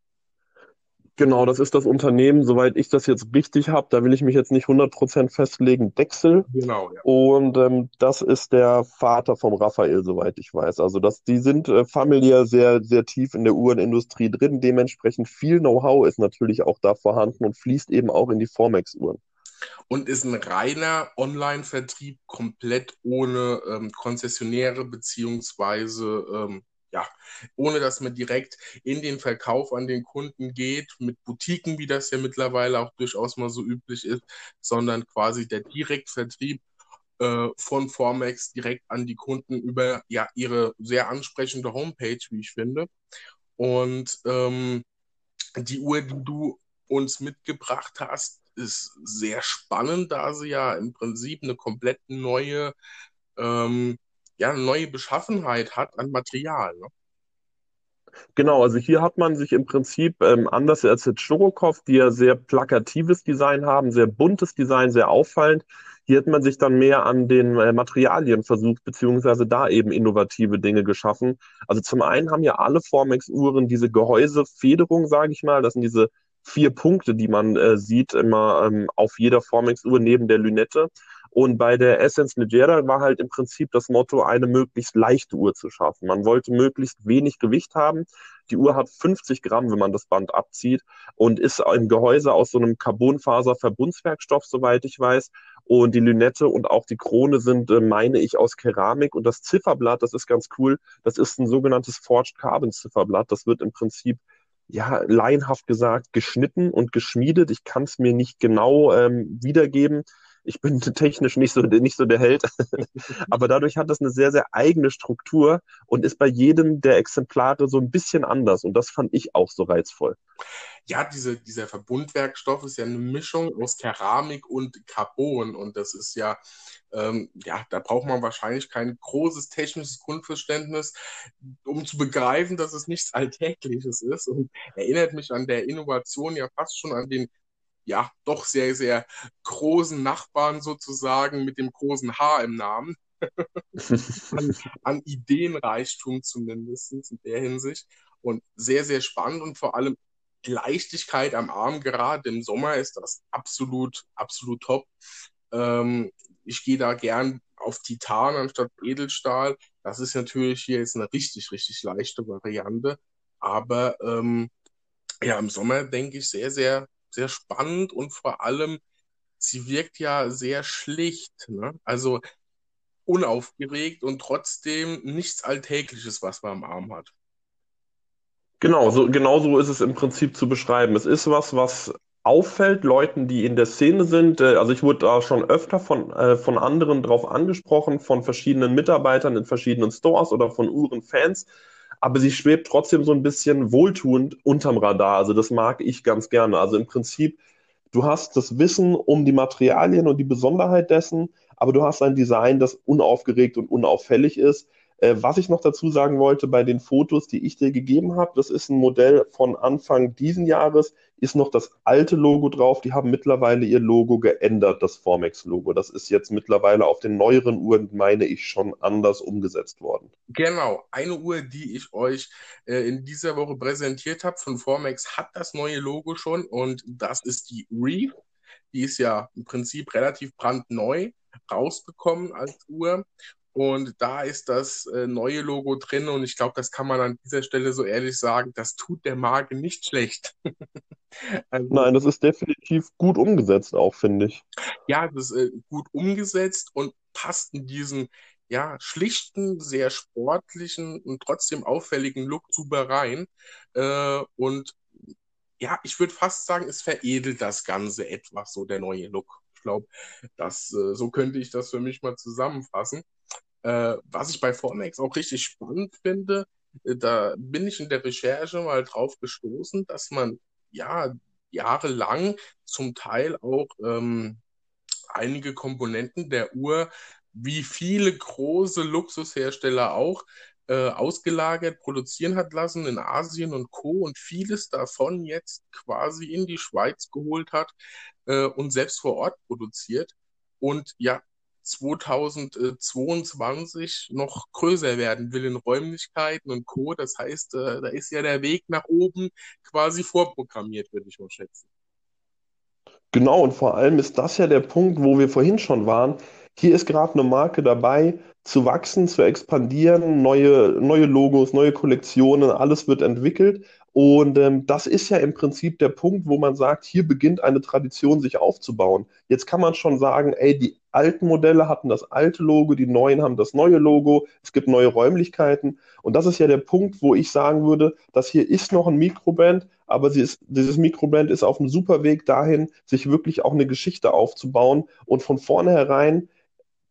[SPEAKER 2] Genau, das ist das Unternehmen, soweit ich das jetzt richtig habe, da will ich mich jetzt nicht 100% festlegen, Dexel.
[SPEAKER 1] Genau, ja.
[SPEAKER 2] Und ähm, das ist der Vater vom Raphael, soweit ich weiß. Also das, die sind äh, familiär sehr, sehr tief in der Uhrenindustrie drin. Dementsprechend viel Know-how ist natürlich auch da vorhanden und fließt eben auch in die Formex-Uhren.
[SPEAKER 1] Und ist ein reiner Online-Vertrieb komplett ohne ähm, Konzessionäre beziehungsweise ähm, ja, ohne dass man direkt in den Verkauf an den Kunden geht, mit Boutiquen, wie das ja mittlerweile auch durchaus mal so üblich ist, sondern quasi der Direktvertrieb äh, von Formex direkt an die Kunden über ja ihre sehr ansprechende Homepage, wie ich finde. Und ähm, die Uhr, die du uns mitgebracht hast, ist sehr spannend, da sie ja im Prinzip eine komplett neue ähm, ja, neue Beschaffenheit hat an Material. Ne?
[SPEAKER 2] Genau, also hier hat man sich im Prinzip ähm, anders als jetzt Shurokov, die ja sehr plakatives Design haben, sehr buntes Design, sehr auffallend. Hier hat man sich dann mehr an den äh, Materialien versucht, beziehungsweise da eben innovative Dinge geschaffen. Also zum einen haben ja alle Formex-Uhren diese Gehäusefederung, sage ich mal. Das sind diese vier Punkte, die man äh, sieht immer ähm, auf jeder Formex-Uhr neben der Lünette. Und bei der Essence Leggera war halt im Prinzip das Motto, eine möglichst leichte Uhr zu schaffen. Man wollte möglichst wenig Gewicht haben. Die Uhr hat 50 Gramm, wenn man das Band abzieht und ist im Gehäuse aus so einem Carbonfaser-Verbundswerkstoff, soweit ich weiß. Und die Lünette und auch die Krone sind, äh, meine ich, aus Keramik. Und das Zifferblatt, das ist ganz cool, das ist ein sogenanntes Forged Carbon Zifferblatt. Das wird im Prinzip ja, laienhaft gesagt, geschnitten und geschmiedet. Ich kann es mir nicht genau ähm, wiedergeben ich bin <laughs> technisch nicht so, nicht so der Held, <laughs> aber dadurch hat das eine sehr, sehr eigene Struktur und ist bei jedem der Exemplare so ein bisschen anders. Und das fand ich auch so reizvoll.
[SPEAKER 1] Ja, diese, dieser Verbundwerkstoff ist ja eine Mischung aus Keramik und Carbon. Und das ist ja, ähm, ja, da braucht man wahrscheinlich kein großes technisches Grundverständnis, um zu begreifen, dass es nichts Alltägliches ist. Und erinnert mich an der Innovation ja fast schon an den ja, doch sehr, sehr großen Nachbarn sozusagen mit dem großen H im Namen. <laughs> an, an Ideenreichtum zumindest in der Hinsicht. Und sehr, sehr spannend und vor allem Leichtigkeit am Arm. Gerade im Sommer ist das absolut, absolut top. Ähm, ich gehe da gern auf Titan anstatt Edelstahl. Das ist natürlich hier jetzt eine richtig, richtig leichte Variante. Aber ähm, ja, im Sommer denke ich sehr, sehr sehr spannend und vor allem, sie wirkt ja sehr schlicht. Ne? Also unaufgeregt und trotzdem nichts Alltägliches, was man am Arm hat.
[SPEAKER 2] Genau, so, genau so ist es im Prinzip zu beschreiben. Es ist was, was auffällt Leuten, die in der Szene sind. Äh, also ich wurde da schon öfter von, äh, von anderen drauf angesprochen, von verschiedenen Mitarbeitern in verschiedenen Stores oder von Uhrenfans, aber sie schwebt trotzdem so ein bisschen wohltuend unterm Radar. Also das mag ich ganz gerne. Also im Prinzip, du hast das Wissen um die Materialien und die Besonderheit dessen, aber du hast ein Design, das unaufgeregt und unauffällig ist. Äh, was ich noch dazu sagen wollte, bei den Fotos, die ich dir gegeben habe, das ist ein Modell von Anfang diesen Jahres, ist noch das alte Logo drauf. Die haben mittlerweile ihr Logo geändert, das Formex-Logo. Das ist jetzt mittlerweile auf den neueren Uhren, meine ich, schon anders umgesetzt worden.
[SPEAKER 1] Genau, eine Uhr, die ich euch äh, in dieser Woche präsentiert habe von Formex, hat das neue Logo schon und das ist die Reef. Die ist ja im Prinzip relativ brandneu rausgekommen als Uhr. Und da ist das äh, neue Logo drin und ich glaube, das kann man an dieser Stelle so ehrlich sagen, das tut der Marke nicht schlecht. <laughs>
[SPEAKER 2] also, Nein, das ist definitiv gut umgesetzt auch, finde ich.
[SPEAKER 1] Ja, das ist äh, gut umgesetzt und passt in diesen ja, schlichten, sehr sportlichen und trotzdem auffälligen Look super rein. Äh, und ja, ich würde fast sagen, es veredelt das Ganze etwas, so der neue Look. Ich glaube, das, äh, so könnte ich das für mich mal zusammenfassen. Äh, was ich bei Formex auch richtig spannend finde, äh, da bin ich in der Recherche mal drauf gestoßen, dass man ja jahrelang zum Teil auch ähm, einige Komponenten der Uhr, wie viele große Luxushersteller auch, äh, ausgelagert produzieren hat lassen in Asien und Co. und vieles davon jetzt quasi in die Schweiz geholt hat äh, und selbst vor Ort produziert und ja 2022 noch größer werden will in Räumlichkeiten und Co. Das heißt, äh, da ist ja der Weg nach oben quasi vorprogrammiert, würde ich mal schätzen.
[SPEAKER 2] Genau, und vor allem ist das ja der Punkt, wo wir vorhin schon waren. Hier ist gerade eine Marke dabei, zu wachsen, zu expandieren, neue, neue Logos, neue Kollektionen, alles wird entwickelt. Und ähm, das ist ja im Prinzip der Punkt, wo man sagt, hier beginnt eine Tradition sich aufzubauen. Jetzt kann man schon sagen, ey, die alten Modelle hatten das alte Logo, die neuen haben das neue Logo, es gibt neue Räumlichkeiten. Und das ist ja der Punkt, wo ich sagen würde, das hier ist noch ein Mikrobrand, aber ist, dieses Mikrobrand ist auf einem super Weg dahin, sich wirklich auch eine Geschichte aufzubauen und von vornherein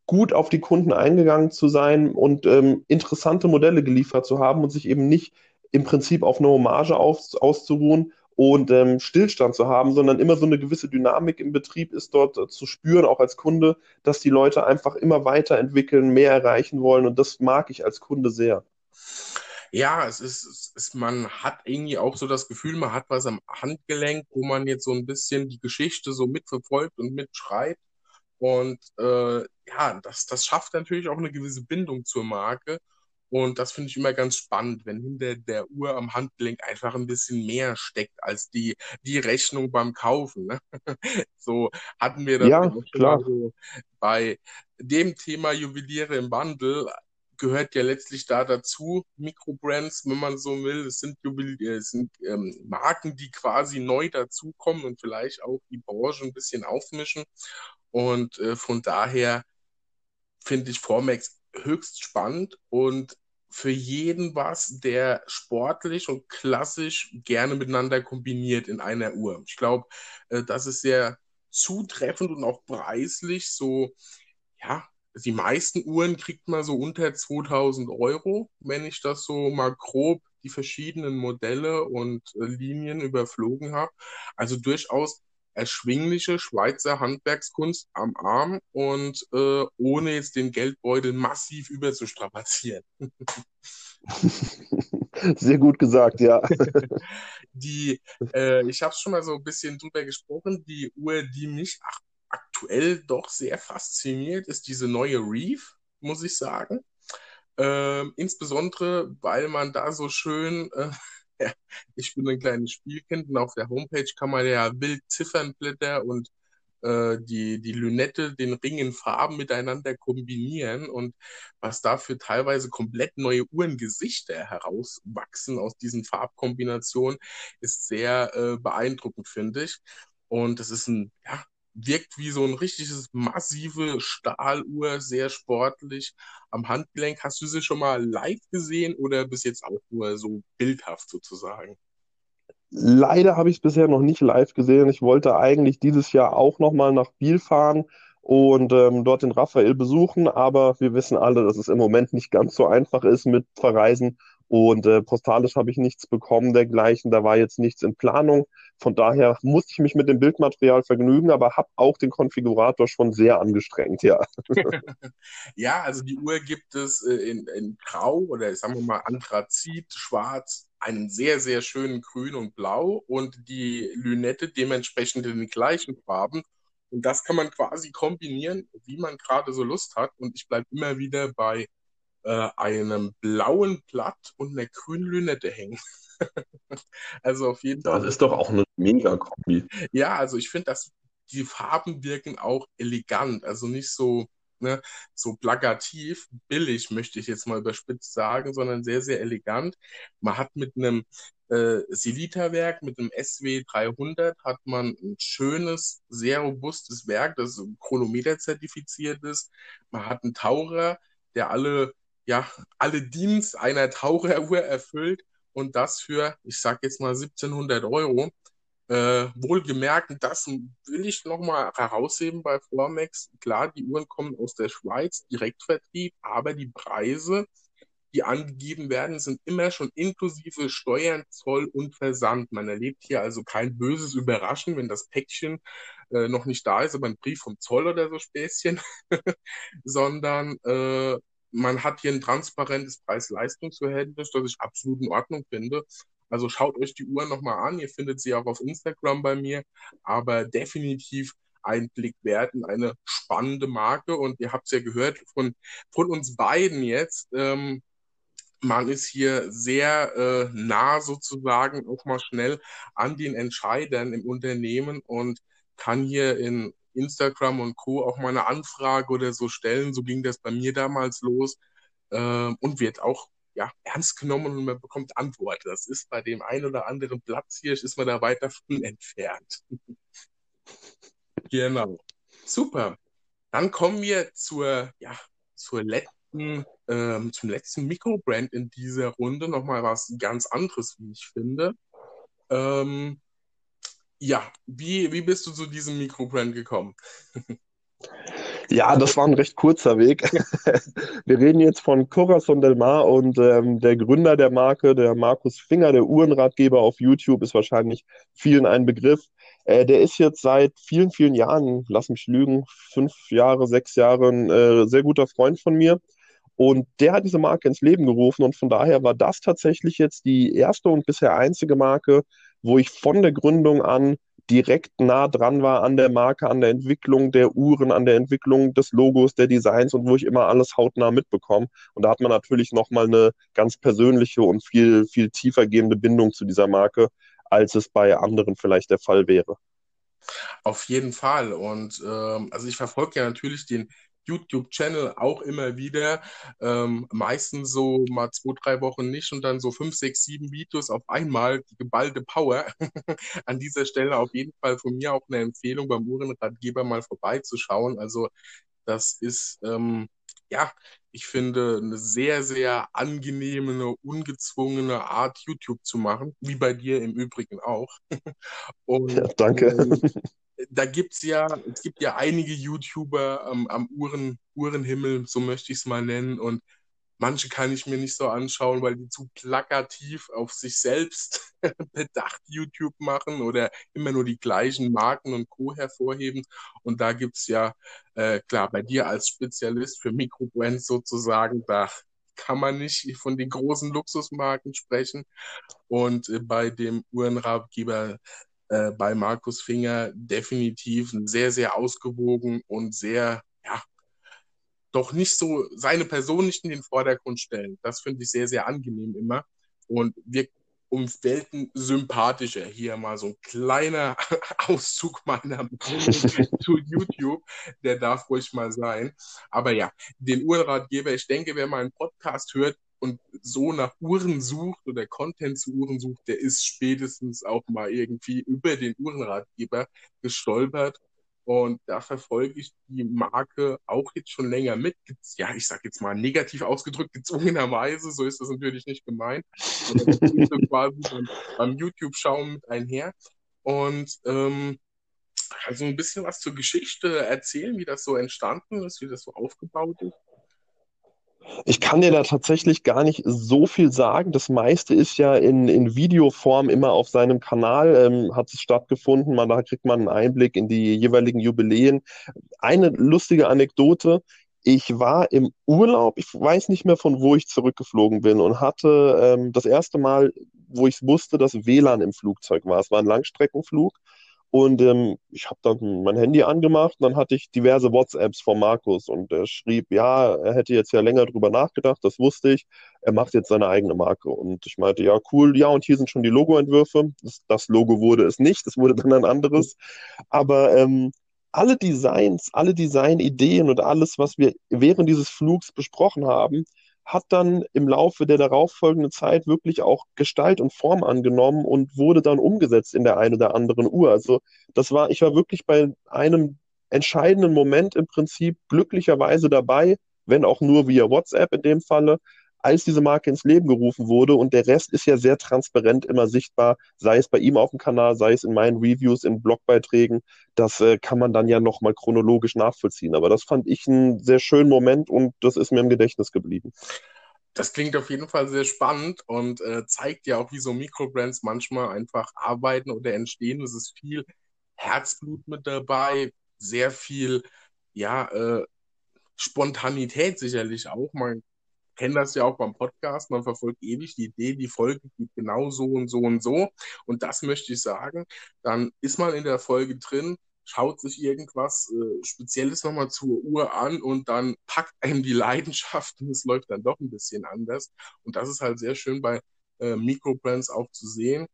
[SPEAKER 2] gut auf die Kunden eingegangen zu sein und ähm, interessante Modelle geliefert zu haben und sich eben nicht im Prinzip auf eine Hommage aus, auszuruhen und ähm, Stillstand zu haben, sondern immer so eine gewisse Dynamik im Betrieb ist dort äh, zu spüren, auch als Kunde, dass die Leute einfach immer weiterentwickeln, mehr erreichen wollen und das mag ich als Kunde sehr.
[SPEAKER 1] Ja, es ist, es ist, man hat irgendwie auch so das Gefühl, man hat was am Handgelenk, wo man jetzt so ein bisschen die Geschichte so mitverfolgt und mitschreibt. Und äh, ja, das, das schafft natürlich auch eine gewisse Bindung zur Marke. Und das finde ich immer ganz spannend, wenn hinter der Uhr am Handgelenk einfach ein bisschen mehr steckt als die, die Rechnung beim Kaufen. Ne? <laughs> so hatten wir das
[SPEAKER 2] ja, klar.
[SPEAKER 1] So bei dem Thema Juweliere im Wandel gehört ja letztlich da dazu, Mikrobrands, wenn man so will. Es sind, Juwelier, es sind ähm, Marken, die quasi neu dazukommen und vielleicht auch die Branche ein bisschen aufmischen. Und äh, von daher finde ich Formex höchst spannend und für jeden was, der sportlich und klassisch gerne miteinander kombiniert in einer Uhr. Ich glaube, äh, das ist sehr zutreffend und auch preislich so, ja, die meisten Uhren kriegt man so unter 2000 Euro, wenn ich das so mal grob die verschiedenen Modelle und äh, Linien überflogen habe. Also durchaus erschwingliche Schweizer Handwerkskunst am Arm und äh, ohne jetzt den Geldbeutel massiv überzustrapazieren. <laughs>
[SPEAKER 2] Sehr gut gesagt, ja. <laughs>
[SPEAKER 1] die, äh, ich habe schon mal so ein bisschen drüber gesprochen, die Uhr, die mich aktuell doch sehr fasziniert, ist diese neue Reef, muss ich sagen. Ähm, insbesondere, weil man da so schön äh, <laughs> ich bin ein kleines Spielkind und auf der Homepage kann man ja wild Ziffernblätter und äh, die, die Lünette, den Ring in Farben miteinander kombinieren und was dafür teilweise komplett neue Uhrengesichter herauswachsen aus diesen Farbkombinationen, ist sehr äh, beeindruckend, finde ich. Und es ist ein, ja, wirkt wie so ein richtiges massive Stahluhr, sehr sportlich am Handgelenk. Hast du sie schon mal live gesehen oder bis jetzt auch nur so bildhaft sozusagen?
[SPEAKER 2] Leider habe ich es bisher noch nicht live gesehen. Ich wollte eigentlich dieses Jahr auch noch mal nach Biel fahren und ähm, dort den Raphael besuchen, aber wir wissen alle, dass es im Moment nicht ganz so einfach ist mit Verreisen Und äh, postalisch habe ich nichts bekommen dergleichen. Da war jetzt nichts in Planung. Von daher musste ich mich mit dem Bildmaterial vergnügen, aber habe auch den Konfigurator schon sehr angestrengt, ja. <laughs>
[SPEAKER 1] ja, also die Uhr gibt es äh, in, in Grau oder sagen wir mal Anthrazit, Schwarz, einem sehr, sehr schönen Grün und Blau und die Lünette dementsprechend in den gleichen Farben. Und das kann man quasi kombinieren, wie man gerade so Lust hat. Und ich bleibe immer wieder bei äh, einem blauen Blatt und einer grünen Lünette hängen. <laughs> also auf jeden
[SPEAKER 2] Fall. Das ist doch auch eine mega Kombi.
[SPEAKER 1] Ja, also ich finde, dass die Farben wirken auch elegant, also nicht so ne, so plakativ, billig, möchte ich jetzt mal überspitzt sagen, sondern sehr, sehr elegant. Man hat mit einem äh, Silita-Werk, mit einem SW 300, hat man ein schönes, sehr robustes Werk, das Chronometer zertifiziert ist. Man hat einen Taucher, der alle ja, alle Dienst einer Taucheruhr erfüllt und das für, ich sag jetzt mal 1700 Euro. Äh, wohlgemerkt, das will ich nochmal herausheben bei Formex. Klar, die Uhren kommen aus der Schweiz, Direktvertrieb, aber die Preise, die angegeben werden, sind immer schon inklusive Steuern, Zoll und Versand. Man erlebt hier also kein böses Überraschen, wenn das Päckchen äh, noch nicht da ist, aber ein Brief vom Zoll oder so Späßchen, <laughs> sondern äh, man hat hier ein transparentes Preis-Leistungs-Verhältnis, das ich absolut in Ordnung finde. Also schaut euch die Uhr nochmal an. Ihr findet sie auch auf Instagram bei mir, aber definitiv ein Blick wert in eine spannende Marke. Und ihr habt es ja gehört von, von uns beiden jetzt. Ähm, man ist hier sehr äh, nah sozusagen auch mal schnell an den Entscheidern im Unternehmen und kann hier in Instagram und Co. auch mal eine Anfrage oder so stellen. So ging das bei mir damals los äh, und wird auch ja, ernst genommen und man bekommt Antwort. Das ist bei dem einen oder anderen Platz hier, ist man da weiter von entfernt. <laughs> genau. Super. Dann kommen wir zur, ja, zur letzten, ähm, zum letzten Mikrobrand in dieser Runde. Nochmal was ganz anderes, wie ich finde. Ähm, ja, wie, wie bist du zu diesem Mikrobrand gekommen? <laughs>
[SPEAKER 2] Ja, das war ein recht kurzer Weg. <laughs> Wir reden jetzt von Corazon del Mar und ähm, der Gründer der Marke, der Markus Finger, der Uhrenratgeber auf YouTube, ist wahrscheinlich vielen ein Begriff. Äh, der ist jetzt seit vielen, vielen Jahren, lass mich lügen, fünf Jahre, sechs Jahre, ein äh, sehr guter Freund von mir. Und der hat diese Marke ins Leben gerufen und von daher war das tatsächlich jetzt die erste und bisher einzige Marke, wo ich von der Gründung an direkt nah dran war an der Marke, an der Entwicklung der Uhren, an der Entwicklung des Logos, der Designs und wo ich immer alles hautnah mitbekomme. Und da hat man natürlich nochmal eine ganz persönliche und viel, viel tiefer gehende Bindung zu dieser Marke, als es bei anderen vielleicht der Fall wäre.
[SPEAKER 1] Auf jeden Fall. Und ähm, also ich verfolge ja natürlich den YouTube-Channel auch immer wieder. Ähm, meistens so mal zwei, drei Wochen nicht und dann so fünf, sechs, sieben Videos auf einmal, die geballte Power. <laughs> An dieser Stelle auf jeden Fall von mir auch eine Empfehlung, beim Uhrenratgeber mal vorbeizuschauen. Also das ist, ähm, ja, ich finde, eine sehr, sehr angenehme, eine ungezwungene Art, YouTube zu machen, wie bei dir im Übrigen auch. <laughs>
[SPEAKER 2] Und, ja, danke. Ähm,
[SPEAKER 1] da gibt's ja, es gibt ja einige YouTuber ähm, am Uhren, Uhrenhimmel, so möchte ich es mal nennen. Und manche kann ich mir nicht so anschauen, weil die zu plakativ auf sich selbst <laughs> bedacht YouTube machen oder immer nur die gleichen Marken und Co. hervorheben. Und da gibt's ja, äh, klar, bei dir als Spezialist für Mikrobrands sozusagen, da kann man nicht von den großen Luxusmarken sprechen. Und äh, bei dem Uhrenratgeber äh, bei Markus Finger definitiv sehr, sehr ausgewogen und sehr, ja, doch nicht so seine Person nicht in den Vordergrund stellen. Das finde ich sehr, sehr angenehm immer und wirkt um Welten sympathischer. Hier mal so ein kleiner <laughs> Auszug meiner Meinung <laughs> zu YouTube. Der darf ruhig mal sein. Aber ja, den Uhrenratgeber, ich denke, wer meinen Podcast hört, und so nach Uhren sucht oder Content zu Uhren sucht, der ist spätestens auch mal irgendwie über den Uhrenratgeber gestolpert. Und da verfolge ich die Marke auch jetzt schon länger mit. Ja, ich sage jetzt mal negativ ausgedrückt, gezwungenerweise, so ist das natürlich nicht gemeint. Das <laughs> so quasi beim, beim YouTube-Schauen mit einher. Und ähm, also ein bisschen was zur Geschichte erzählen, wie das so entstanden ist, wie das so aufgebaut ist.
[SPEAKER 2] Ich kann dir da tatsächlich gar nicht so viel sagen. Das meiste ist ja in, in Videoform immer auf seinem Kanal, ähm, hat es stattgefunden. Man, da kriegt man einen Einblick in die jeweiligen Jubiläen. Eine lustige Anekdote. Ich war im Urlaub, ich weiß nicht mehr, von wo ich zurückgeflogen bin und hatte ähm, das erste Mal, wo ich wusste, dass WLAN im Flugzeug war. Es war ein Langstreckenflug und ähm, ich habe dann mein Handy angemacht und dann hatte ich diverse WhatsApps von Markus und er schrieb, ja, er hätte jetzt ja länger drüber nachgedacht, das wusste ich. Er macht jetzt seine eigene Marke. Und ich meinte, ja, cool, ja, und hier sind schon die Logoentwürfe. Das, das Logo wurde es nicht, es wurde dann ein anderes. Aber ähm, alle Designs, alle Designideen und alles, was wir während dieses Flugs besprochen haben, hat dann im Laufe der darauffolgenden Zeit wirklich auch Gestalt und Form angenommen und wurde dann umgesetzt in der einen oder anderen Uhr. Also das war, ich war wirklich bei einem entscheidenden Moment im Prinzip glücklicherweise dabei, wenn auch nur via WhatsApp in dem Falle, als diese Marke ins Leben gerufen wurde. Und der Rest ist ja sehr transparent immer sichtbar, sei es bei ihm auf dem Kanal, sei es in meinen Reviews, in Blogbeiträgen. Das äh, kann man dann ja nochmal chronologisch nachvollziehen. Aber das fand ich einen sehr schönen Moment und das ist mir im Gedächtnis geblieben.
[SPEAKER 1] Das klingt auf jeden Fall sehr spannend und äh, zeigt ja auch, wie so Mikrobrands manchmal einfach arbeiten oder entstehen. Es ist viel Herzblut mit dabei, sehr viel, ja, äh, Spontanität sicherlich auch. Man kenne das ja auch beim Podcast, man verfolgt ewig die Idee, die Folge geht genau so und so und so. Und das möchte ich sagen. Dann ist man in der Folge drin, schaut sich irgendwas äh, Spezielles nochmal zur Uhr an und dann packt einem die Leidenschaft und es läuft dann doch ein bisschen anders. Und das ist halt sehr schön bei äh, Microbrands auch zu sehen.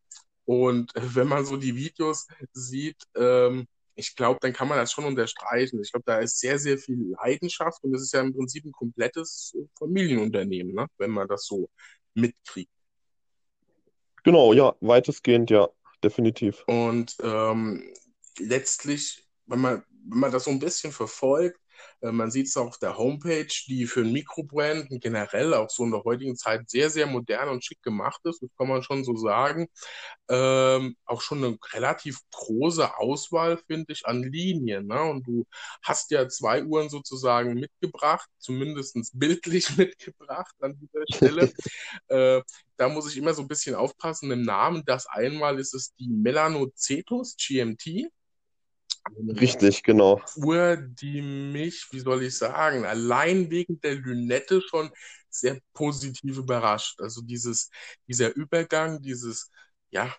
[SPEAKER 1] Und äh, wenn man so die Videos sieht, ähm, ich glaube, dann kann man das schon unterstreichen. Ich glaube, da ist sehr, sehr viel Leidenschaft und es ist ja im Prinzip ein komplettes Familienunternehmen, ne? wenn man das so mitkriegt.
[SPEAKER 2] Genau, ja, weitestgehend, ja, definitiv.
[SPEAKER 1] Und ähm, letztlich, wenn man, wenn man das so ein bisschen verfolgt, äh, man sieht es auf der Homepage, die für ein Mikrobrand generell auch so in der heutigen Zeit sehr, sehr modern und schick gemacht ist, das kann man schon so sagen. Ähm, auch schon eine relativ große Auswahl, finde ich, an Linien. Ne? Und du hast ja zwei Uhren sozusagen mitgebracht, zumindest bildlich <laughs> mitgebracht an dieser Stelle. <laughs> äh, da muss ich immer so ein bisschen aufpassen im Namen. Das einmal ist es die Melanocetus GMT.
[SPEAKER 2] Richtig, genau.
[SPEAKER 1] Uhr, die mich, wie soll ich sagen, allein wegen der Lünette schon sehr positiv überrascht. Also dieses, dieser Übergang, dieses, ja,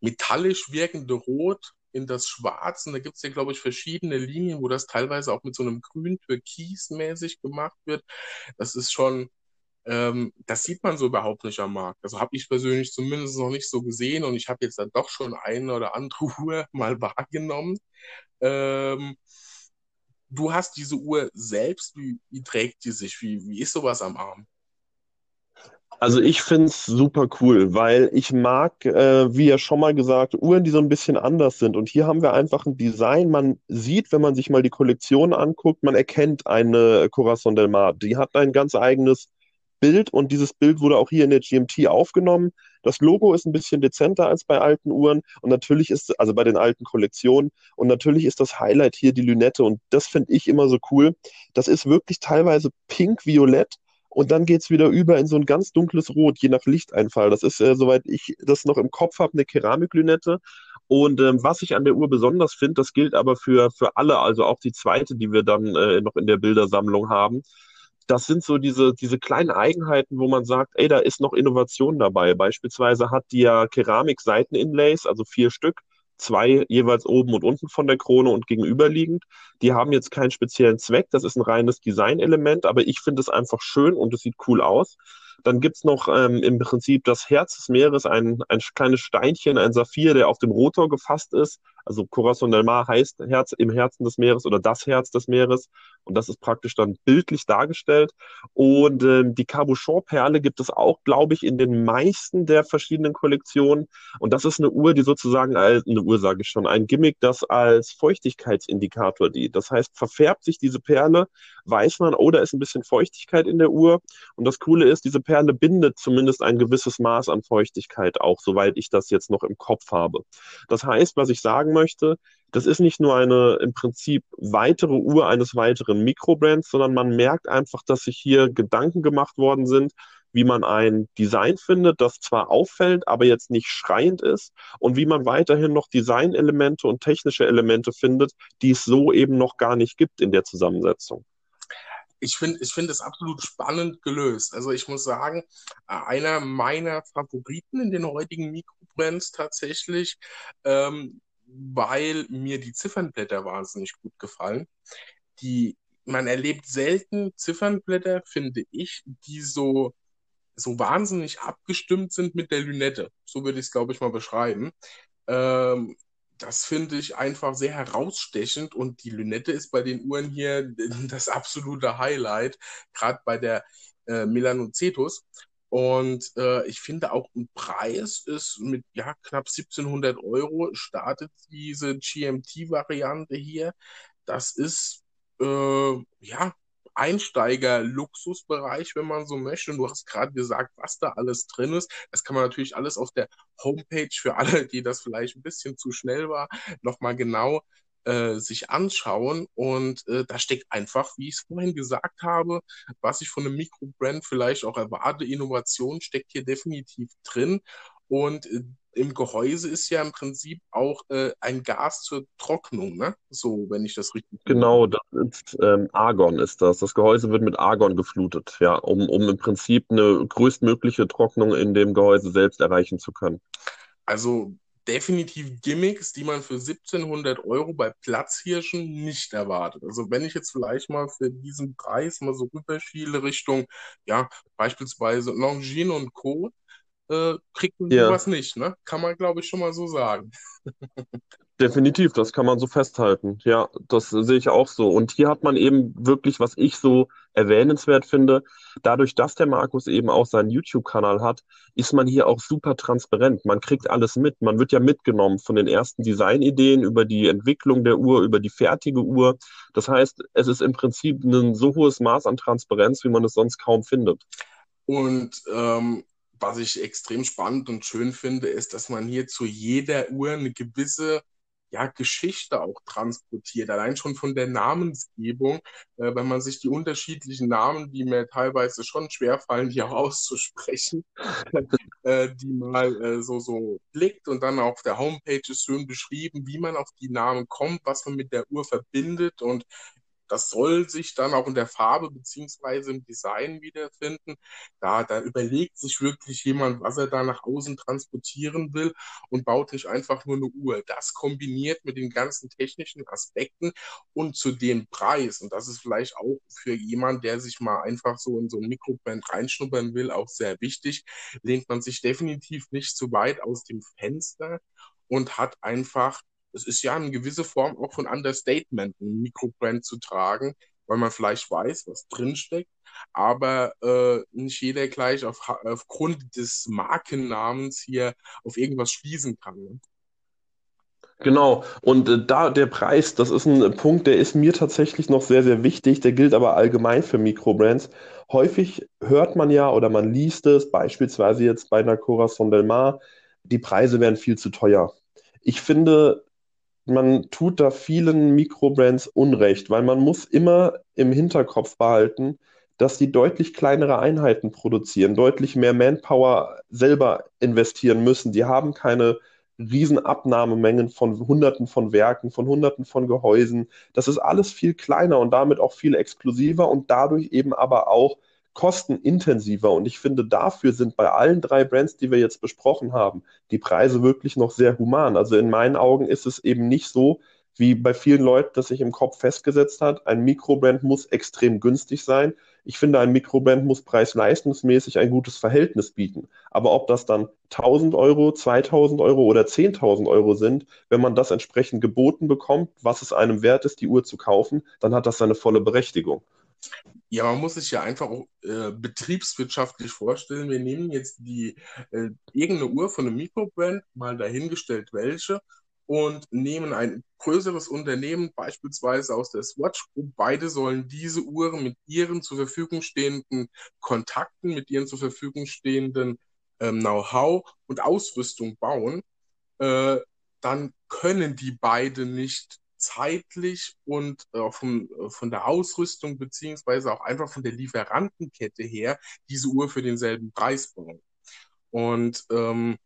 [SPEAKER 1] metallisch wirkende Rot in das Schwarz. Und da gibt es ja, glaube ich, verschiedene Linien, wo das teilweise auch mit so einem grün türkis mäßig gemacht wird. Das ist schon, ähm, das sieht man so überhaupt nicht am Markt. Also habe ich persönlich zumindest noch nicht so gesehen und ich habe jetzt dann doch schon eine oder andere <laughs> Uhr mal wahrgenommen. Ähm, du hast diese Uhr selbst, wie, wie trägt die sich? Wie, wie ist sowas am Arm?
[SPEAKER 2] Also ich finde es super cool, weil ich mag, äh, wie ja schon mal gesagt, Uhren, die so ein bisschen anders sind. Und hier haben wir einfach ein Design. Man sieht, wenn man sich mal die Kollektion anguckt, man erkennt eine Corazon del Mar. Die hat ein ganz eigenes Bild und dieses Bild wurde auch hier in der GMT aufgenommen. Das Logo ist ein bisschen dezenter als bei alten Uhren und natürlich ist, also bei den alten Kollektionen, und natürlich ist das Highlight hier die Lünette und das finde ich immer so cool. Das ist wirklich teilweise pink-violett und dann geht es wieder über in so ein ganz dunkles Rot, je nach Lichteinfall. Das ist, äh, soweit ich das noch im Kopf habe, eine Keramiklünette. Und ähm, was ich an der Uhr besonders finde, das gilt aber für, für alle, also auch die zweite, die wir dann äh, noch in der Bildersammlung haben das sind so diese, diese kleinen Eigenheiten, wo man sagt, ey, da ist noch Innovation dabei. Beispielsweise hat die ja Keramik-Seiten-Inlays, also vier Stück, zwei jeweils oben und unten von der Krone und gegenüberliegend. Die haben jetzt keinen speziellen Zweck, das ist ein reines Designelement, aber ich finde es einfach schön und es sieht cool aus. Dann gibt's noch ähm, im Prinzip das Herz des Meeres, ein, ein kleines Steinchen, ein Saphir, der auf dem Rotor gefasst ist. Also Corazon del Mar heißt Herz im Herzen des Meeres oder das Herz des Meeres. Und das ist praktisch dann bildlich dargestellt. Und äh, die Cabochon-Perle gibt es auch, glaube ich, in den meisten der verschiedenen Kollektionen. Und das ist eine Uhr, die sozusagen als, eine Uhr sage ich schon, ein Gimmick, das als Feuchtigkeitsindikator dient. Das heißt, verfärbt sich diese Perle, weiß man, oh, da ist ein bisschen Feuchtigkeit in der Uhr. Und das Coole ist, diese Perle bindet zumindest ein gewisses Maß an Feuchtigkeit auch, soweit ich das jetzt noch im Kopf habe. Das heißt, was ich sagen sagen möchte, das ist nicht nur eine im Prinzip weitere Uhr eines weiteren Mikrobrands, sondern man merkt einfach, dass sich hier Gedanken gemacht worden sind, wie man ein Design findet, das zwar auffällt, aber jetzt nicht schreiend ist und wie man weiterhin noch Designelemente und technische Elemente findet, die es so eben noch gar nicht gibt in der Zusammensetzung
[SPEAKER 1] ich finde ich finde es absolut spannend gelöst. Also ich muss sagen, einer meiner Favoriten in den heutigen Mikrobrands tatsächlich, ähm, weil mir die Ziffernblätter wahnsinnig gut gefallen. Die, man erlebt selten Ziffernblätter, finde ich, die so, so wahnsinnig abgestimmt sind mit der Lünette. So würde ich es, glaube ich, mal beschreiben. Ähm, das finde ich einfach sehr herausstechend und die Lünette ist bei den Uhren hier <laughs> das absolute Highlight, gerade bei der äh, Melanocetus. Und äh, ich finde auch ein Preis ist mit ja, knapp 1700 Euro startet diese GMT-Variante hier. Das ist äh, ja Einsteiger-Luxusbereich, wenn man so möchte. Und du hast gerade gesagt, was da alles drin ist. Das kann man natürlich alles auf der Homepage für alle, die das vielleicht ein bisschen zu schnell war, nochmal genau äh, sich anschauen. Und äh, da steckt einfach, wie ich es vorhin gesagt habe, was ich von einem Mikrobrand vielleicht auch erwarte, Innovation steckt hier definitiv drin. Und äh, im Gehäuse ist ja im Prinzip auch äh, ein Gas zur Trocknung, ne? So, wenn ich das richtig.
[SPEAKER 2] Genau, das ist ähm, Argon ist das. Das Gehäuse wird mit Argon geflutet, ja, um, um im Prinzip eine größtmögliche Trocknung in dem Gehäuse selbst erreichen zu können.
[SPEAKER 1] Also definitiv Gimmicks, die man für 1700 Euro bei Platzhirschen nicht erwartet. Also wenn ich jetzt vielleicht mal für diesen Preis mal so rüberschiele Richtung, ja, beispielsweise Longines und Co., äh, kriegt man ja. sowas nicht, ne? Kann man, glaube ich, schon mal so sagen. <laughs>
[SPEAKER 2] Definitiv, das kann man so festhalten. Ja, das sehe ich auch so. Und hier hat man eben wirklich, was ich so erwähnenswert finde, dadurch, dass der Markus eben auch seinen YouTube-Kanal hat, ist man hier auch super transparent. Man kriegt alles mit. Man wird ja mitgenommen von den ersten Designideen über die Entwicklung der Uhr, über die fertige Uhr. Das heißt, es ist im Prinzip ein so hohes Maß an Transparenz, wie man es sonst kaum findet.
[SPEAKER 1] Und ähm, was ich extrem spannend und schön finde, ist, dass man hier zu jeder Uhr eine gewisse ja, Geschichte auch transportiert. Allein schon von der Namensgebung, äh, wenn man sich die unterschiedlichen Namen, die mir teilweise schon schwerfallen, hier <laughs> auszusprechen, <laughs> äh, die mal äh, so, so blickt und dann auf der Homepage ist schön beschrieben, wie man auf die Namen kommt, was man mit der Uhr verbindet und das soll sich dann auch in der Farbe beziehungsweise im Design wiederfinden. Da, da überlegt sich wirklich jemand, was er da nach außen transportieren will und baut nicht einfach nur eine Uhr. Das kombiniert mit den ganzen technischen Aspekten und zu dem Preis. Und das ist vielleicht auch für jemand, der sich mal einfach so in so ein Mikroband reinschnuppern will, auch sehr wichtig. Lehnt man sich definitiv nicht zu weit aus dem Fenster und hat einfach es ist ja eine gewisse Form auch von Understatement, ein Mikrobrand zu tragen, weil man vielleicht weiß, was drinsteckt, aber äh, nicht jeder gleich auf, aufgrund des Markennamens hier auf irgendwas schließen kann. Ne?
[SPEAKER 2] Genau, und äh, da der Preis, das ist ein Punkt, der ist mir tatsächlich noch sehr, sehr wichtig, der gilt aber allgemein für Mikrobrands. Häufig hört man ja oder man liest es, beispielsweise jetzt bei einer Corazon Del Mar, die Preise wären viel zu teuer. Ich finde, man tut da vielen Mikrobrands Unrecht, weil man muss immer im Hinterkopf behalten, dass die deutlich kleinere Einheiten produzieren, deutlich mehr Manpower selber investieren müssen. Die haben keine Riesenabnahmemengen von Hunderten von Werken, von Hunderten von Gehäusen. Das ist alles viel kleiner und damit auch viel exklusiver und dadurch eben aber auch kostenintensiver. Und ich finde, dafür sind bei allen drei Brands, die wir jetzt besprochen haben, die Preise wirklich noch sehr human. Also in meinen Augen ist es eben nicht so, wie bei vielen Leuten, das sich im Kopf festgesetzt hat, ein Mikrobrand muss extrem günstig sein. Ich finde, ein Mikrobrand muss preis-leistungsmäßig ein gutes Verhältnis bieten. Aber ob das dann 1000 Euro, 2000 Euro oder 10.000 Euro sind, wenn man das entsprechend geboten bekommt, was es einem wert ist, die Uhr zu kaufen, dann hat das seine volle Berechtigung.
[SPEAKER 1] Ja, man muss sich ja einfach auch äh, betriebswirtschaftlich vorstellen. Wir nehmen jetzt die äh, irgendeine Uhr von einem Mikrobrand, mal dahingestellt welche, und nehmen ein größeres Unternehmen, beispielsweise aus der Swatch Group. Beide sollen diese Uhren mit ihren zur Verfügung stehenden Kontakten, mit ihren zur Verfügung stehenden ähm, Know-how und Ausrüstung bauen. Äh, dann können die beide nicht zeitlich und äh, von, äh, von der Ausrüstung beziehungsweise auch einfach von der Lieferantenkette her diese Uhr für denselben Preis bauen. Und ähm,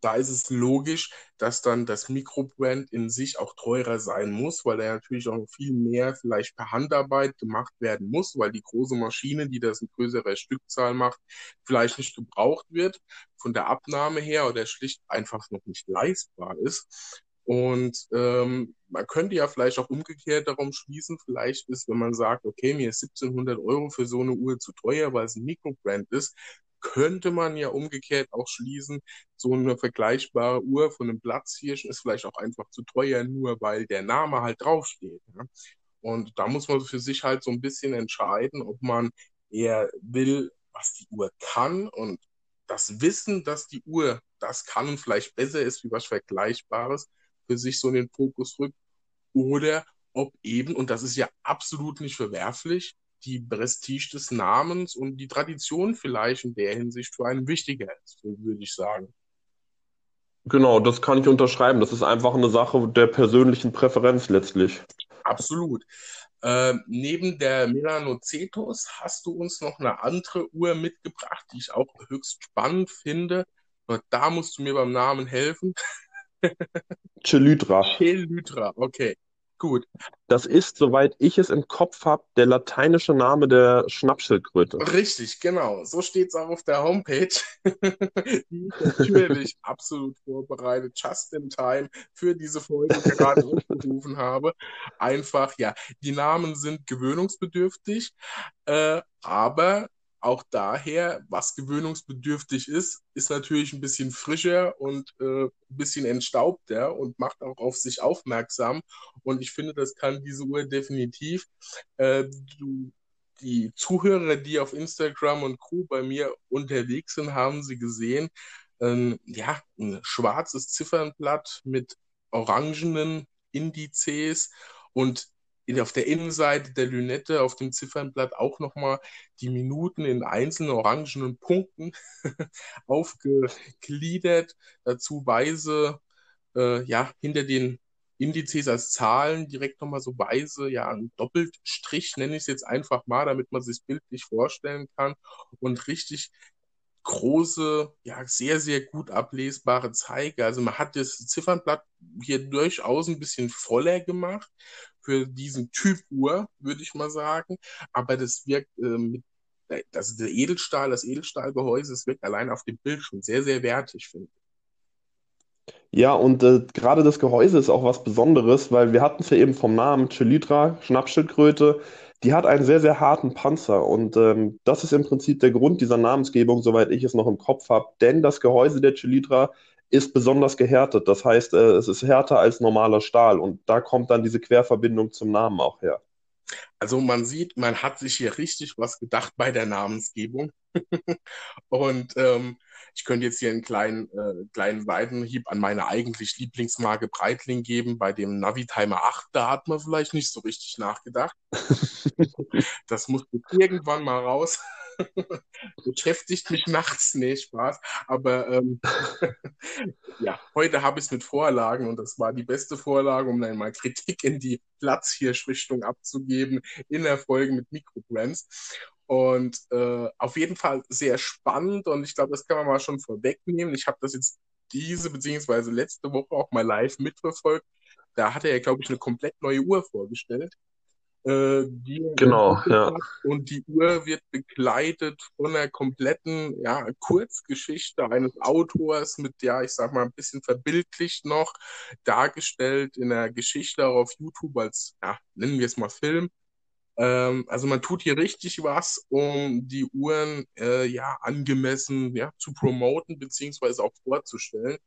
[SPEAKER 1] da ist es logisch, dass dann das Mikrobrand in sich auch teurer sein muss, weil er natürlich auch viel mehr vielleicht per Handarbeit gemacht werden muss, weil die große Maschine, die das in größerer Stückzahl macht, vielleicht nicht gebraucht wird von der Abnahme her oder schlicht einfach noch nicht leistbar ist. Und ähm, man könnte ja vielleicht auch umgekehrt darum schließen, vielleicht ist, wenn man sagt, okay, mir ist 1700 Euro für so eine Uhr zu teuer, weil es ein Mikrobrand ist, könnte man ja umgekehrt auch schließen, so eine vergleichbare Uhr von einem Platzhirsch ist vielleicht auch einfach zu teuer, nur weil der Name halt draufsteht. Ja? Und da muss man für sich halt so ein bisschen entscheiden, ob man eher will, was die Uhr kann und das Wissen, dass die Uhr das kann und vielleicht besser ist wie was Vergleichbares, für sich so in den Fokus rückt. Oder ob eben, und das ist ja absolut nicht verwerflich, die Prestige des Namens und die Tradition vielleicht in der Hinsicht für einen wichtiger ist, würde ich sagen.
[SPEAKER 2] Genau, das kann ich unterschreiben. Das ist einfach eine Sache der persönlichen Präferenz letztlich.
[SPEAKER 1] Absolut. Äh, neben der Milano Cetus hast du uns noch eine andere Uhr mitgebracht, die ich auch höchst spannend finde. Da musst du mir beim Namen helfen.
[SPEAKER 2] Chelytra.
[SPEAKER 1] Chelytra, okay. Gut.
[SPEAKER 2] Das ist, soweit ich es im Kopf habe, der lateinische Name der Schnappschildkröte.
[SPEAKER 1] Richtig, genau. So steht es auch auf der Homepage. <laughs> Die natürlich <laughs> absolut vorbereitet, just in time für diese Folge gerade aufgerufen habe. Einfach, ja, die Namen sind gewöhnungsbedürftig, äh, aber auch daher, was gewöhnungsbedürftig ist, ist natürlich ein bisschen frischer und äh, ein bisschen entstaubter und macht auch auf sich aufmerksam. Und ich finde, das kann diese Uhr definitiv. Äh, du, die Zuhörer, die auf Instagram und Co. bei mir unterwegs sind, haben sie gesehen. Ähm, ja, ein schwarzes Ziffernblatt mit orangenen Indizes und auf der Innenseite der Lünette auf dem Ziffernblatt auch nochmal die Minuten in einzelnen orangenen Punkten <laughs> aufgegliedert. Dazu weise, äh, ja, hinter den Indizes als Zahlen direkt nochmal so weise, ja, ein Doppelstrich nenne ich es jetzt einfach mal, damit man sich bildlich vorstellen kann und richtig große, ja, sehr, sehr gut ablesbare Zeiger. Also man hat das Ziffernblatt hier durchaus ein bisschen voller gemacht für diesen Typ Uhr, würde ich mal sagen. Aber das wirkt äh, mit, also der Edelstahl, das Edelstahlgehäuse, das wirkt allein auf dem Bild schon sehr, sehr wertig, finde ich.
[SPEAKER 2] Ja, und äh, gerade das Gehäuse ist auch was Besonderes, weil wir hatten es ja eben vom Namen Chelitra, Schnappschildkröte, die hat einen sehr, sehr harten Panzer und ähm, das ist im Prinzip der Grund dieser Namensgebung, soweit ich es noch im Kopf habe, denn das Gehäuse der Chelitra ist besonders gehärtet. Das heißt, äh, es ist härter als normaler Stahl und da kommt dann diese Querverbindung zum Namen auch her.
[SPEAKER 1] Also man sieht, man hat sich hier richtig was gedacht bei der Namensgebung. <laughs> und ähm, ich könnte jetzt hier einen kleinen, äh, kleinen Seitenhieb an meine eigentlich Lieblingsmarke Breitling geben. Bei dem Navitimer 8, da hat man vielleicht nicht so richtig nachgedacht. <laughs> das muss irgendwann mal raus. <laughs> beschäftigt mich nachts, nee, Spaß. Aber ähm, <laughs> ja, heute habe ich es mit Vorlagen und das war die beste Vorlage, um dann mal Kritik in die Platzhirschrichtung abzugeben in der Folge mit Mikrobrands. Und äh, auf jeden Fall sehr spannend und ich glaube, das kann man mal schon vorwegnehmen. Ich habe das jetzt diese beziehungsweise letzte Woche auch mal live mitverfolgt. Da hat er ja, glaube ich, eine komplett neue Uhr vorgestellt. Äh,
[SPEAKER 2] genau, ja.
[SPEAKER 1] Und die Uhr wird begleitet von einer kompletten ja, Kurzgeschichte eines Autors mit, ja, ich sag mal, ein bisschen verbildlicht noch, dargestellt in der Geschichte auch auf YouTube als, ja, nennen wir es mal Film. Ähm, also man tut hier richtig was, um die Uhren äh, ja angemessen ja, zu promoten beziehungsweise auch vorzustellen.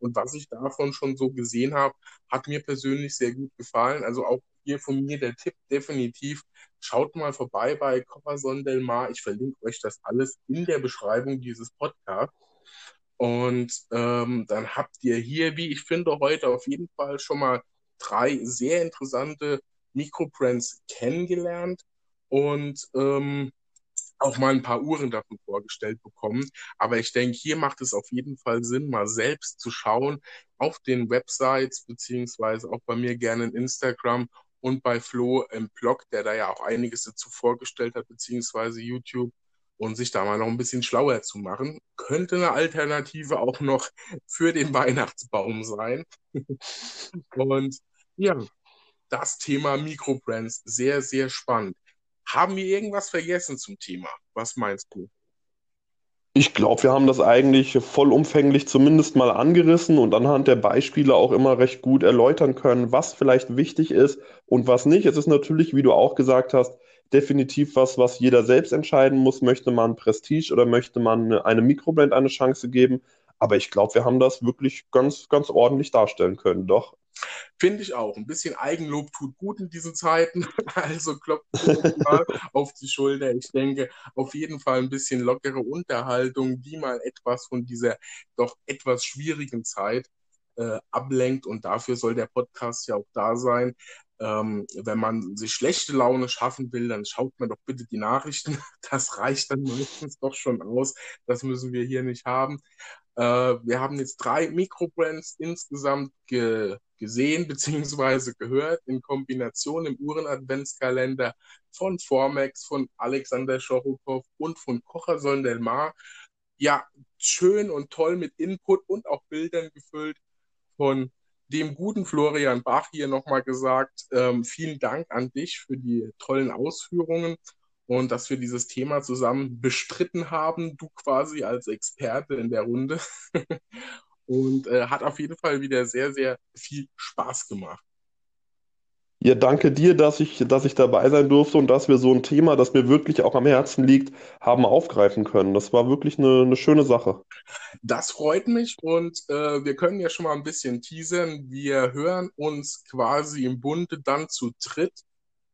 [SPEAKER 1] Und was ich davon schon so gesehen habe, hat mir persönlich sehr gut gefallen. Also auch hier von mir der Tipp definitiv. Schaut mal vorbei bei Copperson Del Mar. Ich verlinke euch das alles in der Beschreibung dieses Podcasts. Und ähm, dann habt ihr hier, wie ich finde, heute auf jeden Fall schon mal drei sehr interessante Mikrobrands kennengelernt. Und ähm, auch mal ein paar Uhren davon vorgestellt bekommen. Aber ich denke, hier macht es auf jeden Fall Sinn, mal selbst zu schauen auf den Websites, beziehungsweise auch bei mir gerne in Instagram und bei Flo im Blog, der da ja auch einiges dazu vorgestellt hat, beziehungsweise YouTube und sich da mal noch ein bisschen schlauer zu machen. Könnte eine Alternative auch noch für den Weihnachtsbaum sein. <laughs> und ja, das Thema Mikrobrands sehr, sehr spannend. Haben wir irgendwas vergessen zum Thema? Was meinst du?
[SPEAKER 2] Ich glaube, wir haben das eigentlich vollumfänglich zumindest mal angerissen und anhand der Beispiele auch immer recht gut erläutern können, was vielleicht wichtig ist und was nicht. Es ist natürlich, wie du auch gesagt hast, definitiv was, was jeder selbst entscheiden muss. Möchte man Prestige oder möchte man eine Mikrobrand eine Chance geben? Aber ich glaube, wir haben das wirklich ganz, ganz ordentlich darstellen können, doch.
[SPEAKER 1] Finde ich auch. Ein bisschen Eigenlob tut gut in diesen Zeiten. <laughs> Also klopft mal <laughs> auf die Schulter. Ich denke, auf jeden Fall ein bisschen lockere Unterhaltung, die mal etwas von dieser doch etwas schwierigen Zeit äh, ablenkt. Und dafür soll der Podcast ja auch da sein. Ähm, wenn man sich schlechte Laune schaffen will, dann schaut man doch bitte die Nachrichten. <laughs> Das reicht dann meistens doch schon aus. Das müssen wir hier nicht haben. Äh, wir haben jetzt drei Mikrobrands insgesamt ge gesehen bzw. gehört in Kombination im Uhren-Adventskalender von Formex, von Alexander Schorokow und von Kocherson del Mar. Ja, schön und toll mit Input und auch Bildern gefüllt von dem guten Florian Bach hier nochmal gesagt. Ähm, vielen Dank an dich für die tollen Ausführungen und dass wir dieses Thema zusammen bestritten haben, du quasi als Experte in der Runde. <laughs> und äh, hat auf jeden Fall wieder sehr, sehr viel Spaß gemacht.
[SPEAKER 2] Ja, danke dir, dass ich, dass ich dabei sein durfte und dass wir so ein Thema, das mir wirklich auch am Herzen liegt, haben aufgreifen können. Das war wirklich eine, eine schöne Sache.
[SPEAKER 1] Das freut mich und äh, wir können ja schon mal ein bisschen teasern. Wir hören uns quasi im Bunde dann zu dritt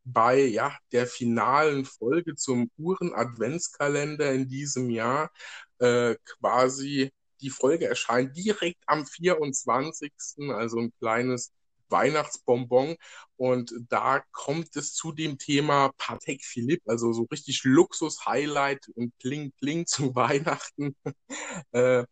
[SPEAKER 1] bei ja, der finalen Folge zum Uhren-Adventskalender in diesem Jahr. Äh, quasi die Folge erscheint direkt am 24., also ein kleines Weihnachtsbonbon. Und da kommt es zu dem Thema Patek Philippe, also so richtig Luxus-Highlight und Kling Kling zu <laughs> Weihnachten. äh,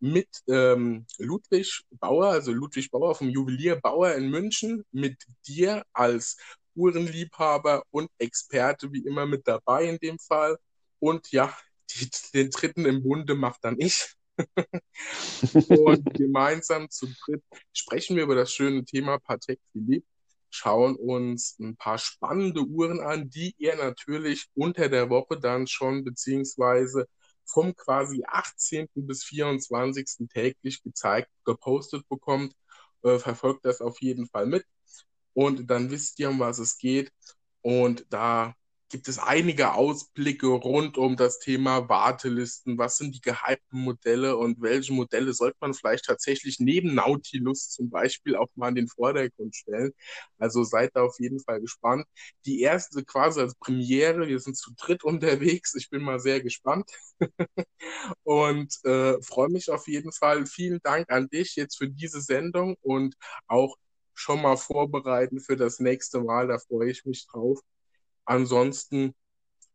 [SPEAKER 1] mit ähm, Ludwig Bauer, also Ludwig Bauer vom Juwelier Bauer in München, mit dir als Uhrenliebhaber und Experte wie immer mit dabei in dem Fall. Und ja, die, den dritten im Bunde macht dann ich. <laughs> und gemeinsam zu dritt sprechen wir über das schöne Thema Patek Philippe, schauen uns ein paar spannende Uhren an, die ihr natürlich unter der Woche dann schon beziehungsweise vom quasi 18. bis 24. täglich gezeigt, gepostet bekommt. Äh, verfolgt das auf jeden Fall mit. Und dann wisst ihr, um was es geht. Und da gibt es einige Ausblicke rund um das Thema Wartelisten. Was sind die gehypten Modelle und welche Modelle sollte man vielleicht tatsächlich neben Nautilus zum Beispiel auch mal in den Vordergrund stellen? Also seid da auf jeden Fall gespannt. Die erste quasi als Premiere. Wir sind zu dritt unterwegs. Ich bin mal sehr gespannt <laughs> und äh, freue mich auf jeden Fall. Vielen Dank an dich jetzt für diese Sendung und auch schon mal vorbereiten für das nächste Mal. Da freue ich mich drauf. Ansonsten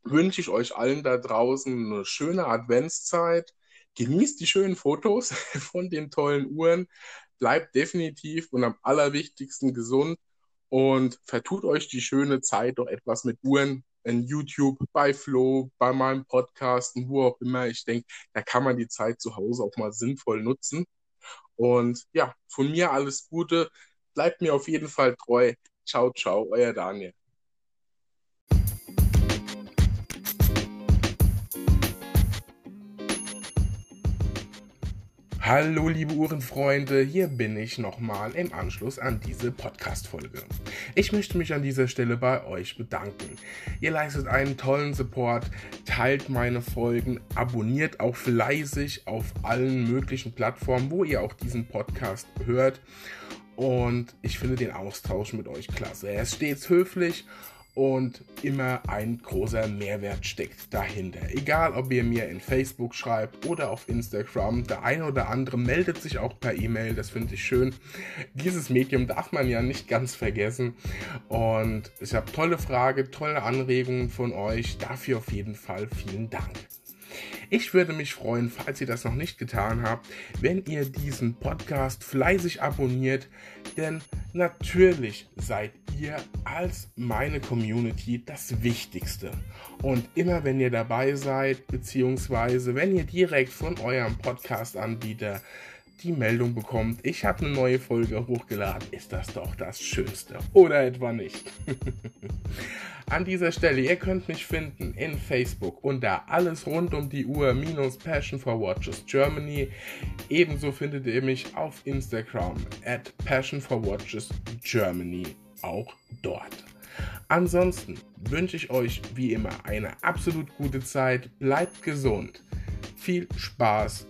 [SPEAKER 1] wünsche ich euch allen da draußen eine schöne Adventszeit. Genießt die schönen Fotos <laughs> von den tollen Uhren. Bleibt definitiv und am allerwichtigsten gesund und vertut euch die schöne Zeit doch etwas mit Uhren in YouTube, bei Flo, bei meinem Podcast und wo auch immer. Ich denke, da kann man die Zeit zu Hause auch mal sinnvoll nutzen. Und ja, von mir alles Gute. Bleibt mir auf jeden Fall treu. Ciao, ciao, euer Daniel. Hallo liebe Uhrenfreunde, hier bin ich nochmal im Anschluss an diese Podcast-Folge. Ich möchte mich an dieser Stelle bei euch bedanken. Ihr leistet einen tollen Support, teilt meine Folgen, abonniert auch fleißig auf allen möglichen Plattformen, wo ihr auch diesen Podcast hört. Und ich finde den Austausch mit euch klasse. Er ist stets höflich und immer ein großer Mehrwert steckt dahinter. Egal, ob ihr mir in Facebook schreibt oder auf Instagram, der eine oder andere meldet sich auch per E-Mail, das finde ich schön. Dieses Medium darf man ja nicht ganz vergessen und ich habe tolle Fragen, tolle Anregungen von euch. Dafür auf jeden Fall vielen Dank. Ich würde mich freuen, falls ihr das noch nicht getan habt, wenn ihr diesen Podcast fleißig abonniert, denn natürlich seid ihr als meine Community das Wichtigste. Und immer wenn ihr dabei seid, beziehungsweise wenn ihr direkt von eurem Podcast-Anbieter die Meldung bekommt, ich habe eine neue Folge hochgeladen, ist das doch das Schönste. Oder etwa nicht. <laughs> An dieser Stelle, ihr könnt mich finden in Facebook unter alles rund um die Uhr minus Passion for Watches Germany. Ebenso findet ihr mich auf Instagram at Passion for Watches Germany. Auch dort. Ansonsten wünsche ich euch wie immer eine absolut gute Zeit. Bleibt gesund. Viel Spaß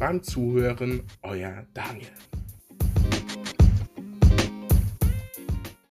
[SPEAKER 1] beim Zuhören. Euer Daniel.